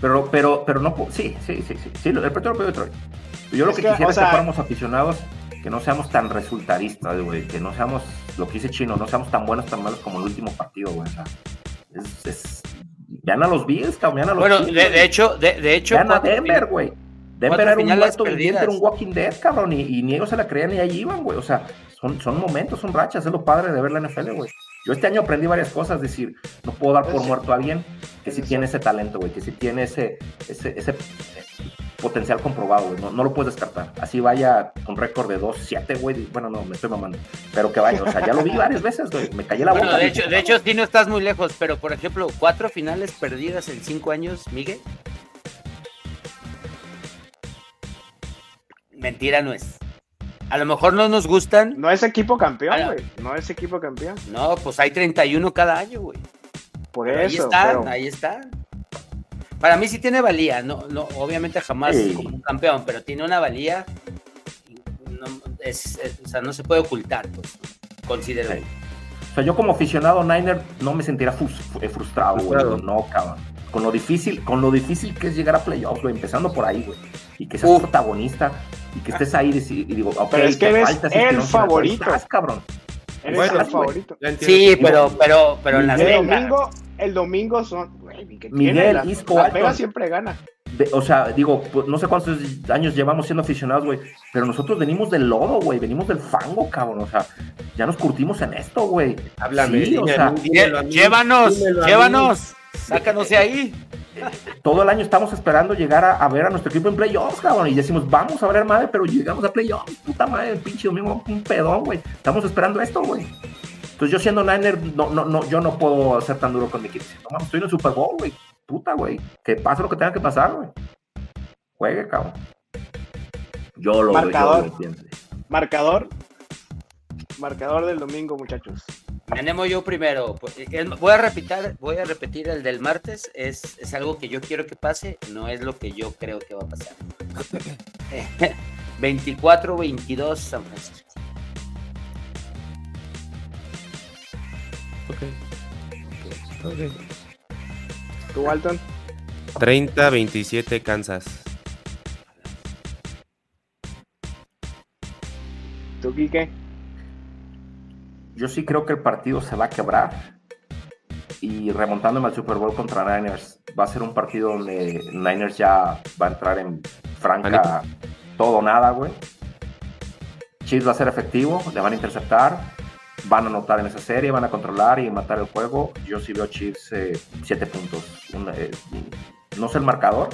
Pero, pero, pero no, sí, sí, sí, sí. sí el partido lo perdió Detroit. Yo lo que, que, quisiera o es que fuéramos aficionados, que no seamos tan resultaristas, güey. Que no seamos, lo que dice Chino, no seamos tan buenos, tan malos como el último partido, güey. O sea, es, es, vean a los Bills, cabrón, vean a los Bueno, Chiefs, de, hecho, de, de hecho, Vean a cuatro Denver, güey. Denver era un muerto viviente, era un Walking Dead, cabrón, y, y ni ellos se la creían ni allí iban, güey. O sea, son, son momentos, son rachas, es lo padre de ver la NFL, güey. Yo este año aprendí varias cosas, es decir, no puedo dar por muerto a alguien que sí tiene ese talento, güey, que sí tiene ese, ese, ese potencial comprobado, güey. No, no lo puedes descartar. Así vaya con récord de 2-7, güey. Bueno, no, me estoy mamando. Pero que vaya, o sea, ya lo vi varias veces, güey. Me callé la boca. Bueno, de dije, hecho, de hecho, sí no estás muy lejos, pero por ejemplo, cuatro finales perdidas en cinco años, Miguel. Mentira no es. A lo mejor no nos gustan. No es equipo campeón, güey. No es equipo campeón. No, pues hay 31 cada año, güey. Por Pero ahí eso. están, pero- ahí están. Para mí sí tiene valía, no, no, obviamente jamás Sí. como un campeón, pero tiene una valía, no, es- es- o sea, no se puede ocultar, pues, considero. Sí. O sea, yo como aficionado Niner no me sentiría eh, frustrado, güey. No, cabrón. Con lo difícil, con lo difícil que es llegar a playoffs, güey, empezando por ahí, güey. Y que seas Uf. protagonista y que estés ahí y digo, ok, Pero es que eres el favorito. estás, cabrón. Eres Bueno, el favorito. Sí, pero, pero, pero en Las Vegas. domingo, el domingo son. güey, ¿qué Miguel? Las- Isco, Las. Vegas siempre gana. De- o sea, digo, pues, no sé cuántos años llevamos siendo aficionados, güey, pero nosotros venimos del lodo, güey, venimos del fango, cabrón, o sea, ya nos curtimos en esto, güey. Háblame, Sí, o sea, mí, dímelo Llévanos, dímelo llévanos, sácanos de ahí. todo el año estamos esperando llegar a, a ver a nuestro equipo en playoffs, cabrón, y decimos, vamos a ver madre, pero llegamos a playoffs, puta madre, el pinche domingo, un pedón, güey, estamos esperando esto, güey. Entonces yo siendo Niner, no, no, no, yo no puedo ser tan duro con mi equipo. No mames, estoy en el Super Bowl, güey. Puta, güey. Que pase lo que tenga que pasar, güey. Juegue, cabrón. Yo lo, Marcador. yo lo entiendo. Marcador. Marcador del domingo, muchachos. Tenemos yo primero. pues, es- Voy a repetir, voy a repetir el del martes. Es, es algo que yo quiero que pase, no es lo que yo creo que va a pasar. 24-22 San Francisco. Ok. Ok. ¿Tú, Walton? 30-27 Kansas. ¿Tú, Quique? Yo sí creo que el partido se va a quebrar. Y remontándome al Super Bowl contra Niners, va a ser un partido donde Niners ya va a entrar en franca todo o nada, güey. Chiefs va a ser efectivo, le van a interceptar, van a anotar en esa serie, van a controlar y matar el juego. Yo sí veo Chiefs 7 puntos. Un, eh, no sé el marcador.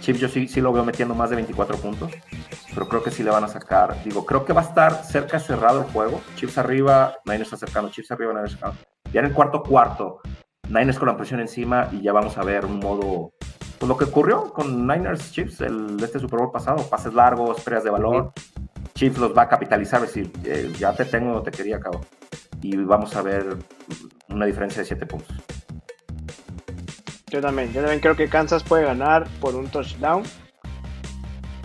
Chiefs yo sí, sí lo veo metiendo más de 24 puntos pero creo que sí le van a sacar. Digo, creo que va a estar cerca cerrado el juego. Chiefs arriba, Niners acercando, Chiefs arriba, Niners acercando. Ya en el cuarto cuarto, Niners con la presión encima y ya vamos a ver un modo. Pues lo que ocurrió con Niners Chiefs el, este Super Bowl pasado, pases largos, pérdidas de valor. Chiefs los va a capitalizar, es decir, eh, ya te tengo, no te quería, cabrón. Y vamos a ver una diferencia de 7 puntos. Yo también. Yo también creo que Kansas puede ganar por un touchdown.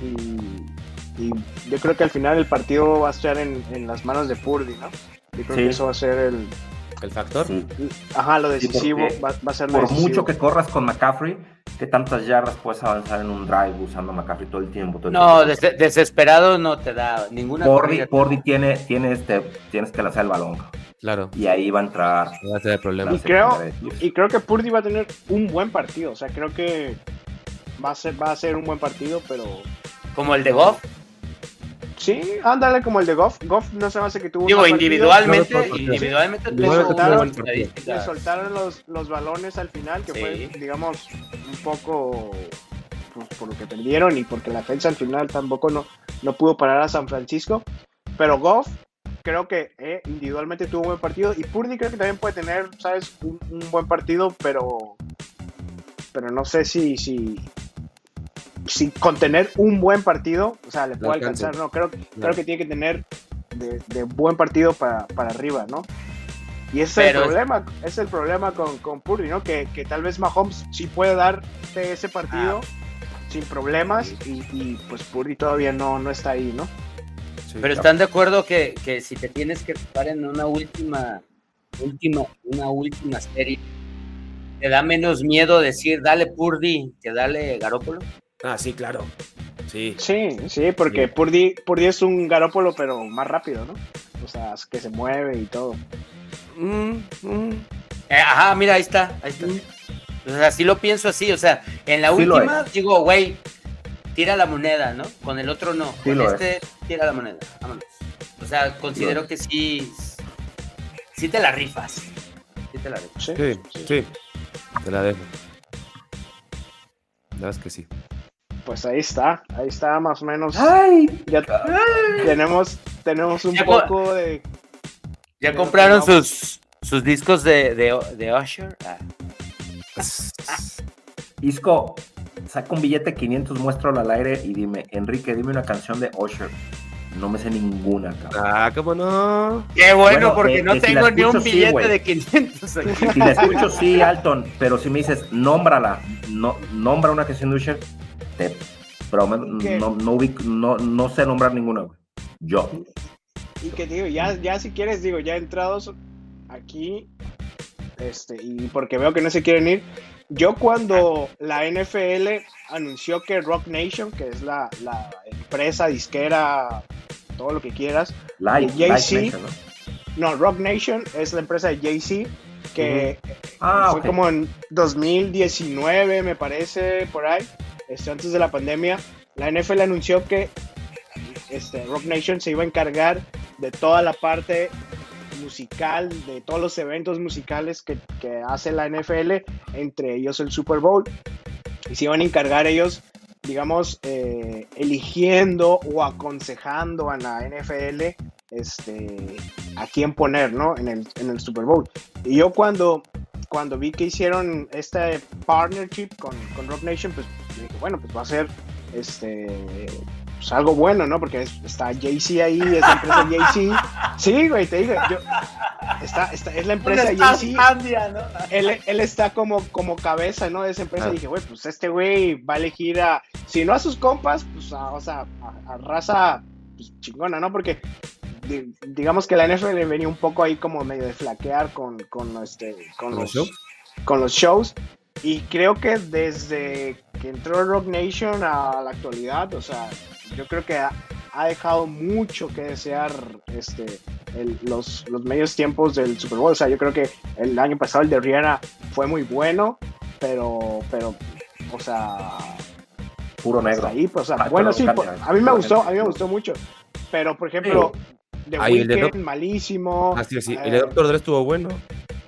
Y, y yo creo que al final el partido va a estar en, en las manos de Purdy, ¿no? Yo creo Sí. que eso va a ser el. ¿El factor? Sí. Ajá, lo decisivo. va, va a ser lo Por decisivo. mucho que corras con McCaffrey, que tantas yardas puedes avanzar en un drive usando McCaffrey todo el tiempo. todo el No, tiempo? des- desesperado no te da ninguna Pordy. Pordy tiene, tiene este, tienes que lanzar el balón. Claro, Y ahí va a entrar. no va a ser el problema. Y creo, y creo que Purdy va a tener un buen partido. O sea, creo que va a ser, va a ser un buen partido, pero Como el de Goff. Sí, ándale como el de Goff. Goff no se me hace que tuvo un Digo, partido. individualmente, individualmente Le soltaron- Le soltaron los, los balones al final, que Sí. fue, digamos, un poco pues, por lo que perdieron y porque la defensa al final tampoco no, no pudo parar a San Francisco. Pero Goff creo que eh, individualmente tuvo un buen partido y Purdy creo que también puede tener, ¿sabes? Un, un buen partido, pero pero no sé si, si, si con tener un buen partido, o sea, le puede alcanzar, no, creo, creo que tiene que tener de, de buen partido para, para arriba, ¿no? Y ese es el problema, es el problema con, con Purdy, ¿no? Que, que tal vez Mahomes sí puede darte ese partido sin problemas y, y, pues Purdy todavía no, no está ahí, ¿no? Sí, Pero están de acuerdo que, que si te tienes que jugar en una última, última, una última serie, te da menos miedo decir dale Purdy que dale Garópolo. Ah, sí, claro. Sí. Sí, sí, porque Sí. Purdy, Purdy es un garópolo, pero más rápido, ¿no? O sea, es que se mueve y todo. Mm, mm. Eh, ajá, mira, ahí está, ahí está. O sea, sí lo pienso así, o sea, en la Sí última digo, güey, tira la moneda, ¿no? Con el otro no, Sí con este tira la moneda, vámonos. O sea, considero que sí, sí te la rifas. Sí te la rifas. Sí, Sí, sí. Te la dejo. La verdad es que sí. Pues ahí está, ahí está más o menos. ¡Ay! Ya tenemos, tenemos un Ya poco de. ¿Ya compraron no. sus, sus discos de, de, de Usher? Ah. Isco, saca un billete 500, muéstralo al aire y dime, Enrique, dime una canción de Usher. No me sé ninguna, cabrón. Ah, ¿cómo no? Qué bueno, Bueno, porque eh, no eh, si tengo ni un escucho, billete de 500 aquí. Si la escucho, sí, Alton, pero si me dices, nómbrala, no, nombra una canción de Usher, te prometo, ¿Qué? no, no, ubico- no, no sé nombrar ninguna, güey. Yo. Y que digo, ya, ya si quieres, digo, ya entrados aquí, este, y porque veo que no se quieren ir. Yo cuando la NFL anunció que Rock Nation, que es la, la empresa disquera, todo lo que quieras, Live, Jay-Z. ¿no? no, Rock Nation es la empresa de Jay-Z, que Ah, fue como en 2019, me parece, por ahí, este, antes de la pandemia, la NFL anunció que este, Rock Nation se iba a encargar de toda la parte musical, de todos los eventos musicales que, que hace la NFL, entre ellos el Super Bowl, y se iban a encargar ellos, digamos, eh, eligiendo o aconsejando a la NFL este, a quién poner, ¿no? En el, en el Super Bowl. Y yo cuando, cuando vi que hicieron este partnership con, con Rock Nation, pues bueno, pues va a ser este, pues, algo bueno, ¿no? Porque es- está Jay-Z ahí, es la empresa Jay-Z. Sí, güey, te digo, yo, está, está, es la empresa Jay-Z. Él, él está como, como cabeza, ¿no? De esa empresa. Ah. Y dije, güey, pues este güey va a elegir a, si no a sus compas, pues a, o sea, a, a raza pues, chingona, ¿no? Porque di- digamos que la NFL venía un poco ahí como medio de flaquear con, con, este, con, ¿Con los con los shows. Y creo que desde que entró Rock Nation a la actualidad, o sea, yo creo que ha, ha dejado mucho que desear este, el- los, los medios tiempos del Super Bowl. O sea, yo creo que el año pasado el de Rihanna fue muy bueno, pero, pero, o sea, Puro hasta negro. ahí, pues, o sea, Ah, bueno, sí, cambia, por- a mí me gustó, a mí me gustó mucho. Pero, por ejemplo, The Ahí el de Weeknd, malísimo. Ah, sí, sí. eh, El de Doctor Dre estuvo bueno.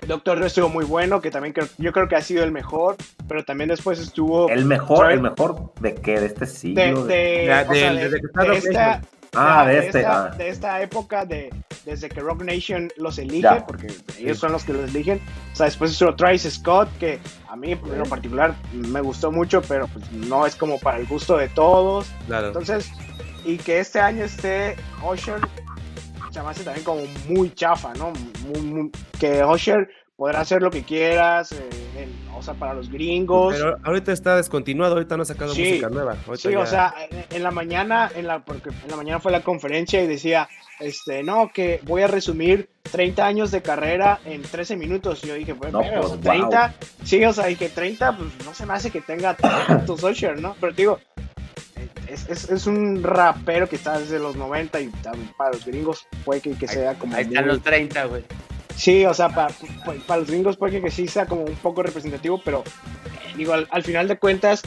Doctor Dre estuvo muy bueno, que también creo, yo creo que ha sido el mejor, pero también después estuvo El mejor, el mejor de qué, de este siglo. de, de- de esta. Ah, este, esta, ah. de esta época de desde que Rock Nation los elige, Ya. porque ellos son los que los eligen. O sea, después estuvo Travis Scott, que a mí en lo particular me gustó mucho, pero pues no es como para el gusto de todos. Claro. Entonces, y que este año esté Usher, se me hace también como muy chafa, ¿no? Muy- muy- que Usher podrá hacer lo que quieras, eh, en- o sea, para los gringos. Pero ahorita está descontinuado, ahorita no ha sacado Sí. música nueva. Ahorita Sí, ya- o sea, en, en la mañana, en la, porque en la mañana fue la conferencia y decía, este, no, que voy a resumir 30 años de carrera en 13 minutos. Y yo dije, bueno, No, pero, pues, o sea, 30, sí, o sea, dije 30, pues no se me hace que tenga tantos Usher, ¿no? Pero digo, es, es, es un rapero que está desde los 90 y también para los gringos puede que, que sea como... Ahí están muy- los 30, güey. Sí, o sea, para, para los gringos puede que, sí sea como un poco representativo, pero eh, digo, al, al final de cuentas,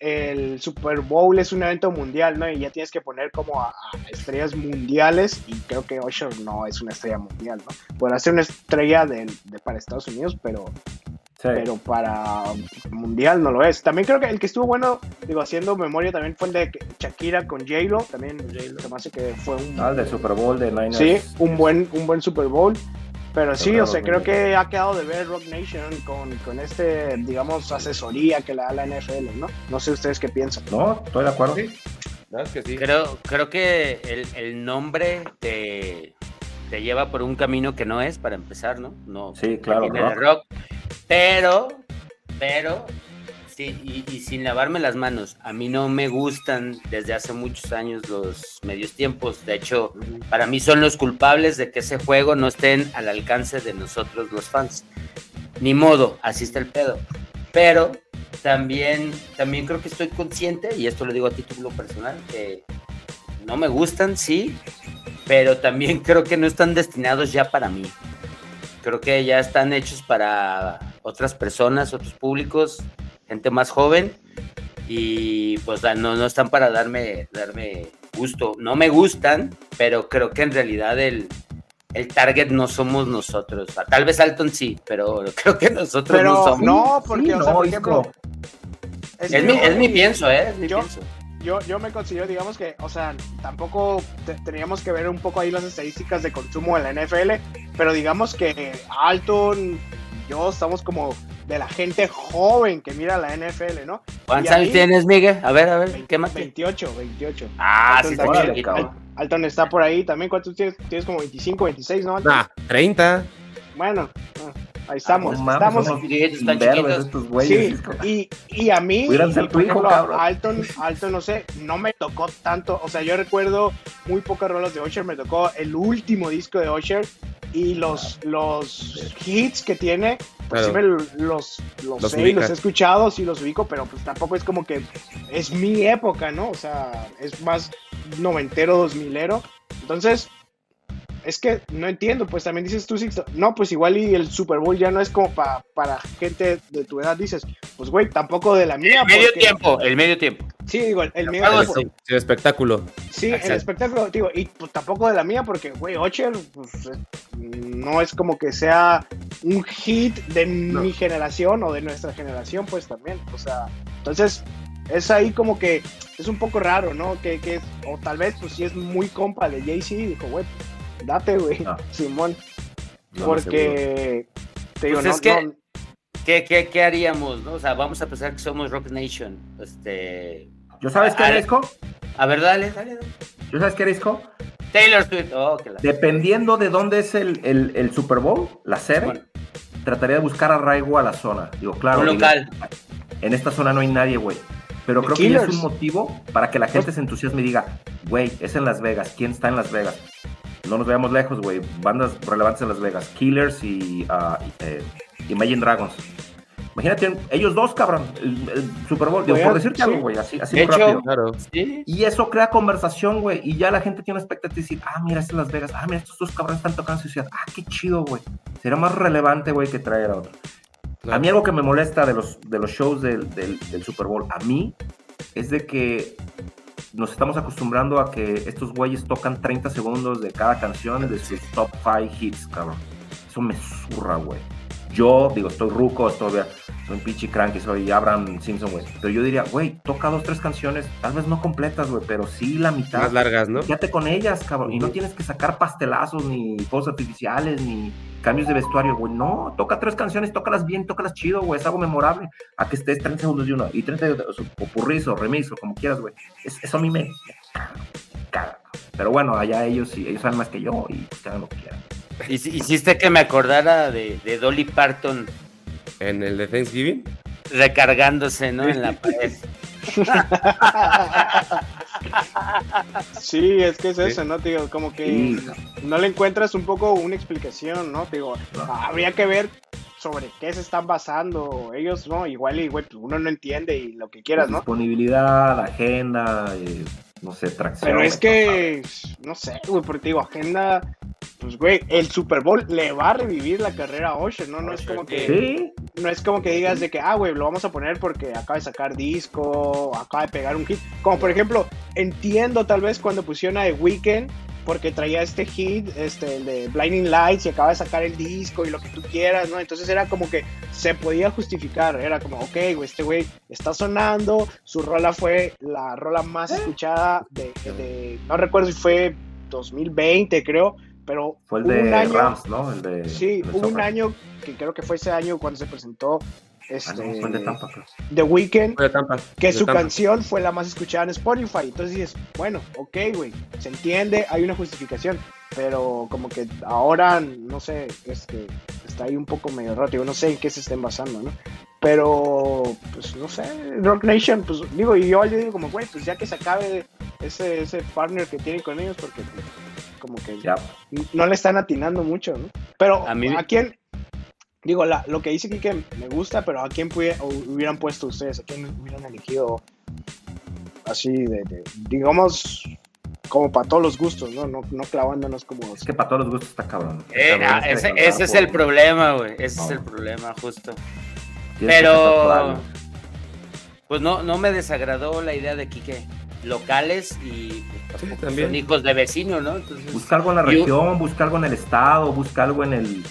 el Super Bowl es un evento mundial, ¿no? Y ya tienes que poner como a, a estrellas mundiales y creo que Usher no es una estrella mundial, ¿no? Podrá ser una estrella de, de- para Estados Unidos, pero, Sí. pero para mundial no lo es. También creo que el que estuvo bueno, digo, haciendo memoria también fue el de Shakira con J-Lo, también se me hace que fue un, Ah, el de Super Bowl de Niners. Sí, un buen, un buen Super Bowl. Pero sí, Pero o sea, creo que ha quedado de ver Rock Nation con, con este, digamos, asesoría que le da la NFL, ¿no? No sé ustedes qué piensan. No, estoy de acuerdo. Sí. Es que sí. Creo, creo que el, el nombre te, te lleva por un camino que no es, para empezar, ¿no? no Sí, claro, rock. rock. Pero, pero, Sí, y, sin lavarme las manos. A mí no me gustan desde hace muchos años los medios tiempos. De hecho, para mí son los culpables de que ese juego no estén al alcance de nosotros los fans. Ni modo, así está el pedo. Pero también, también creo que estoy consciente, y esto lo digo a título personal, que no me gustan, sí, pero también creo que no están destinados ya para mí. Creo que ya están hechos para otras personas, otros públicos, gente más joven, y pues no, no están para darme, darme gusto. No me gustan, pero creo que en realidad el, el target no somos nosotros. Tal vez Alton sí, pero creo que nosotros Pero no somos. no, porque, Sí, o sea, no, por ejemplo, Es, que mi, es mi pienso, ¿eh? Es mi yo- pienso. yo, yo me considero, digamos que, o sea, tampoco te- teníamos que ver un poco ahí las estadísticas de consumo en la NFL, pero digamos que Alton, yo estamos como de la gente joven que mira la NFL, ¿no? ¿Cuántos y años tienes, Miguel? A ver, a ver, ¿qué más? 28, 28. Ah, Alton sí, está también- chiquito. cabrón. Alton está por ahí también. ¿Cuántos tienes? Tienes como 25, 26, ¿no? Alton? Nah, 30. Bueno, ah, ahí estamos. No mames, estamos somos chiquitos, están imberbes chiquitos. estos güeyes. Sí, y, y a mí, Hubieran ser y, tu hijo, cabrón. Alton, Alton, no sé, no me tocó tanto, o sea, yo recuerdo muy pocas rolas de Usher, me tocó el último disco de Usher y los, los hits que tiene, pues sí me los, los, Los sé y los he escuchado, sí los ubico, pero pues tampoco es como que es mi época, ¿no? O sea, es más noventero, dos milero, entonces... Es que no entiendo, pues también dices tú, Sixto, no, pues igual y el Super Bowl ya no es como pa- para gente de tu edad, dices, pues güey, tampoco de la mía. El medio porque- tiempo, el medio tiempo. Sí, digo, el, el medio tiempo. Sí, el espectáculo. Sí, el espectáculo, digo, y pues tampoco de la mía, porque, güey, Ocher, pues, no es como que sea un hit de mi generación o de nuestra generación, pues también, o sea, entonces es ahí como que es un poco raro, ¿no? Que, que o tal vez, pues sí es muy compa de Jay-Z, dijo, güey, date, güey, No. Simón, No, porque, te digo, Pues no, es que- ¿Qué, qué, qué haríamos? No? O sea, vamos a pensar que somos Rock Nation. Este. ¿Yo sabes qué Ah, era, Isco? A ver, dale, dale. dale. ¿Yo sabes qué era, Isco? Taylor Swift. Oh, que la- Dependiendo de dónde es el, el, el Super Bowl, la Bueno. trataría de buscar arraigo a la zona. Digo, claro. Un en- local. En esta zona no hay nadie, güey. Pero The creo que ya es Killers. un motivo para que la gente se entusiasme y diga, güey, es en Las Vegas. ¿Quién está en Las Vegas? No nos veamos lejos, güey. Bandas relevantes en Las Vegas. Killers y ah, eh, Imagine Dragons. Imagínate, ellos dos, cabrón. El, el Super Bowl. Digo, por decirte sí. algo, güey. Así, así De muy hecho, rápido. Claro. Sí. Y eso crea conversación, güey. Y ya la gente tiene una expectativa de decir, ah, mira, es en Las Vegas. Ah, mira, estos dos cabrones están tocando en su ciudad. Ah, qué chido, güey. Será más relevante, güey, que traer a otro. A mí algo que me molesta de los, de los shows del, del- del Super Bowl, a mí, es de que nos estamos acostumbrando a que estos güeyes tocan 30 segundos de cada canción de sus top 5 hits, cabrón. Eso me zurra, güey. Yo, digo, estoy ruco, estoy, soy un pinche cranky, soy Abraham Simpson, güey. Pero yo diría, güey, toca dos, tres canciones, tal vez no completas, güey, pero sí la mitad. Más largas, ¿no? Quédate con ellas, cabrón. Y no tienes que sacar pastelazos, ni fuegos artificiales, ni cambios de vestuario, güey. No, toca tres canciones, tócalas bien, tócalas chido, güey. Es algo memorable. A que estés 30 segundos de uno y 30 de otro, o purrizo, remiso, como quieras, güey. Es- eso a mí me caga. Pero bueno, allá ellos sí, ellos saben más que yo y pues hagan lo que quieran. Hici- Hiciste que me acordara de, de Dolly Parton En el de Thanksgiving. recargándose, ¿no? En la pared. Sí, es que es eso, ¿no? Digo, como que no le encuentras un poco una explicación, ¿no? Digo, habría que ver sobre qué se están basando ellos, ¿no? Igual y, güey, pues uno no entiende y lo que quieras, ¿no? Disponibilidad, agenda, eh, no sé, tracción. Pero es que, no sé, güey, porque digo, agenda, pues, güey, el Super Bowl le va a revivir la carrera a Usher, ¿no? No es como que... Sí, no es como que digas de que, ah, güey, lo vamos a poner porque acaba de sacar disco, acaba de pegar un hit. Como por ejemplo, entiendo tal vez cuando pusieron a The Weeknd porque traía este hit, este, el de Blinding Lights y acaba de sacar el disco y lo que tú quieras, ¿no? Entonces era como que se podía justificar, era como, ok, güey, este güey está sonando, su rola fue la rola más escuchada de, de- no recuerdo si fue 2020, creo, pero fue el de un año, Rams, ¿no? El de, Sí, el hubo un año que creo que fue ese año cuando se presentó Ah, este, no, fue el de Tampa, creo. The Weeknd, Fue de Tampa. que de su Tampa. canción fue la más escuchada en Spotify. Entonces dices, bueno, ok, güey, se entiende, hay una justificación, pero como que ahora, no sé, este, está ahí un poco medio roto, yo no sé en qué se estén basando, ¿no? Pero, pues no sé, Rock Nation, pues digo, y yo le digo como, güey, pues ya que se acabe ese, ese partner que tiene con ellos, porque como que Ya. no le están atinando mucho, ¿no? Pero A a, mí- quién, digo, la, lo que dice que me gusta, pero a quién hubieran puesto ustedes, a quién hubieran elegido así de, de- digamos, como para todos los gustos, ¿no? No, no clavándonos como... Es que para todos los gustos está cabrón. Eh, Cabrón, ah, ese, ese es el problema, güey. Ese es el problema, justo. Pero, pues no, no me desagradó la idea de Quique. Locales y pues, también. son hijos de vecino, ¿no? Entonces, Busca algo en la Yo- región, busca algo en el estado, busca algo en el.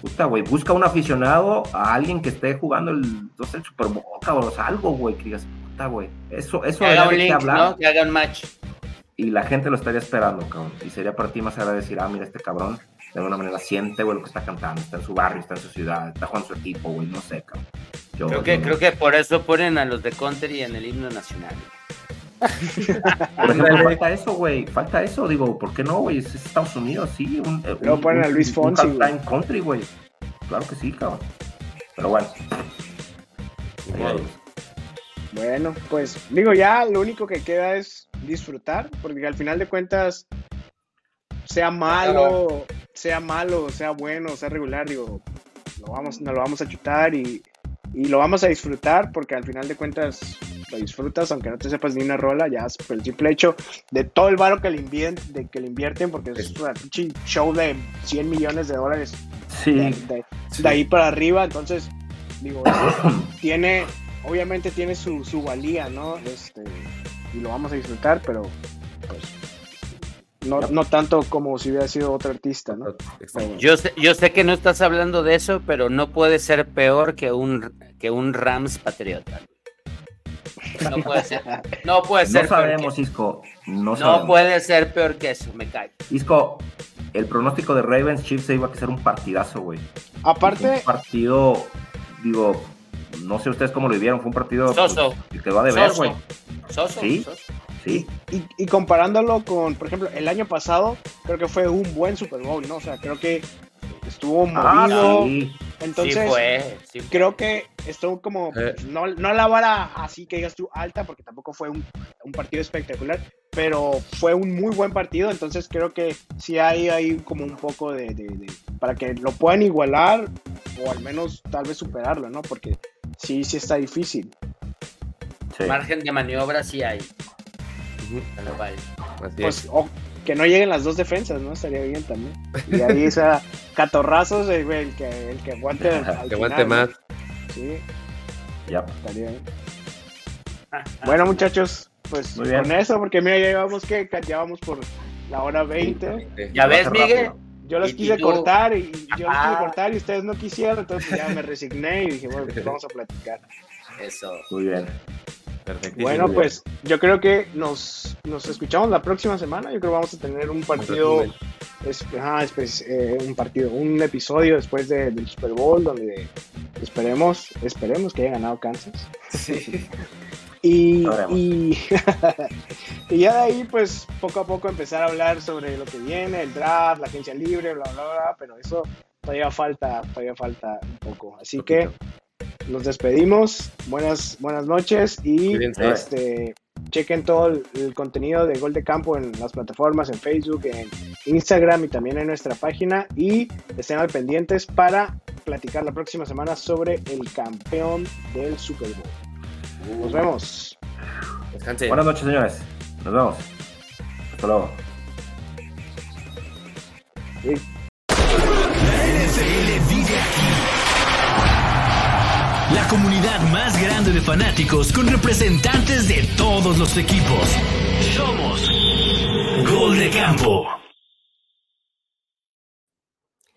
Puta, güey, busca un aficionado a alguien que esté jugando el, no sé, el Super Bowl, cabrón, o sea, algo, güey, que digas, puta, güey. Eso, eso que haga un link, hablar ¿no? Que haga un match. y la gente lo estaría esperando, cabrón. Y sería para ti más agradable decir, ah, mira, este cabrón, de alguna manera siente, güey, lo que está cantando, está en su barrio, está en su ciudad, está jugando su equipo, güey, no sé, cabrón. Yo- Creo que, yo- creo que por eso ponen a los de Country en el himno nacional. Por ejemplo, falta eso, güey, falta eso, digo, ¿por qué no, güey? Es es Estados Unidos, sí. Un, eh, Luego un- ponen a un- Luis un Fonsi, güey. halftime country, güey. Claro que sí, cabrón. Pero bueno. Bueno, pues digo, ya lo único que queda es disfrutar, porque al final de cuentas, sea malo, sea malo, sea bueno, sea regular, digo, lo vamos, nos lo vamos a chutar y, y lo vamos a disfrutar, porque al final de cuentas lo disfrutas, aunque no te sepas ni una rola, ya es por el simple hecho de todo el varo que le invierten, de que le invierten, porque es un show de 100 millones de dólares Sí, de, de- de ahí para arriba, entonces, digo, tiene, obviamente tiene su, su valía, ¿no? Este, y lo vamos a disfrutar, pero pues no, no tanto como si hubiera sido otro artista, ¿no? Yo sé, yo sé que no estás hablando de eso, pero no puede ser peor que un, que un Rams patriota. No puede ser. No puede ser. no peor sabemos, que- Isco. No, no sabemos. puede ser peor que eso, me cae. Isco, el pronóstico de Ravens Chiefs se iba a ser un partidazo, güey. Aparte, Un partido, digo, no sé ustedes cómo lo vivieron, fue un partido Soso. pues, que te va de ver, Soso. güey. Soso. Sí. soso. Sí, y, y comparándolo con, por ejemplo, el año pasado, creo que fue un buen Super Bowl, ¿no? O sea, creo que estuvo Ah, movido, sí. entonces... sí fue. sí fue. creo que estuvo como, Eh. pues, no, no la vara así que digas tú alta, porque tampoco fue un, un partido espectacular, pero fue un muy buen partido, entonces creo que sí hay, hay como un poco de, de- de- para que lo puedan igualar o al menos tal vez superarlo, ¿no? Porque sí, sí está difícil. sí. Margen de maniobra sí hay. Vale. así es. Pues, o que no lleguen las dos defensas, ¿no? Estaría bien también. Y ahí esa catorrazos, eh, el que, el que aguante. al Que aguante final, más. ¿no? Sí, Ya. estaría bien. Bueno, muchachos, pues Muy bien. con eso, porque mira, ya llevamos que ya vamos por la hora 20. ¿Ya ves, Rápido. Yo los quise tú- cortar y yo los quise cortar y ustedes no quisieron, entonces ya me resigné y dije, bueno, pues vamos a platicar. Eso. Muy bien. Perfectísimo. Bueno, pues yo creo que nos, nos escuchamos la próxima semana. Yo creo que vamos a tener un partido, es- ajá, espe- eh, un partido, un episodio después de- del Super Bowl donde esperemos, esperemos que haya ganado Kansas. Y, y, y ya de ahí, pues poco a poco empezar a hablar sobre lo que viene, el draft, la agencia libre, bla, bla, bla, pero eso todavía falta, todavía falta un poco. Así que nos despedimos, buenas, buenas noches y Cuídense. este, chequen todo el, el contenido de Gol de Campo en las plataformas, en Facebook, en Instagram y también en nuestra página y estén al pendientes para platicar la próxima semana sobre el campeón del Super Bowl. Nos vemos. Buenas noches, señores. Nos vemos. Hasta luego. La NFL vive aquí. La comunidad más grande de fanáticos con representantes de todos los equipos. Somos Gol de Campo.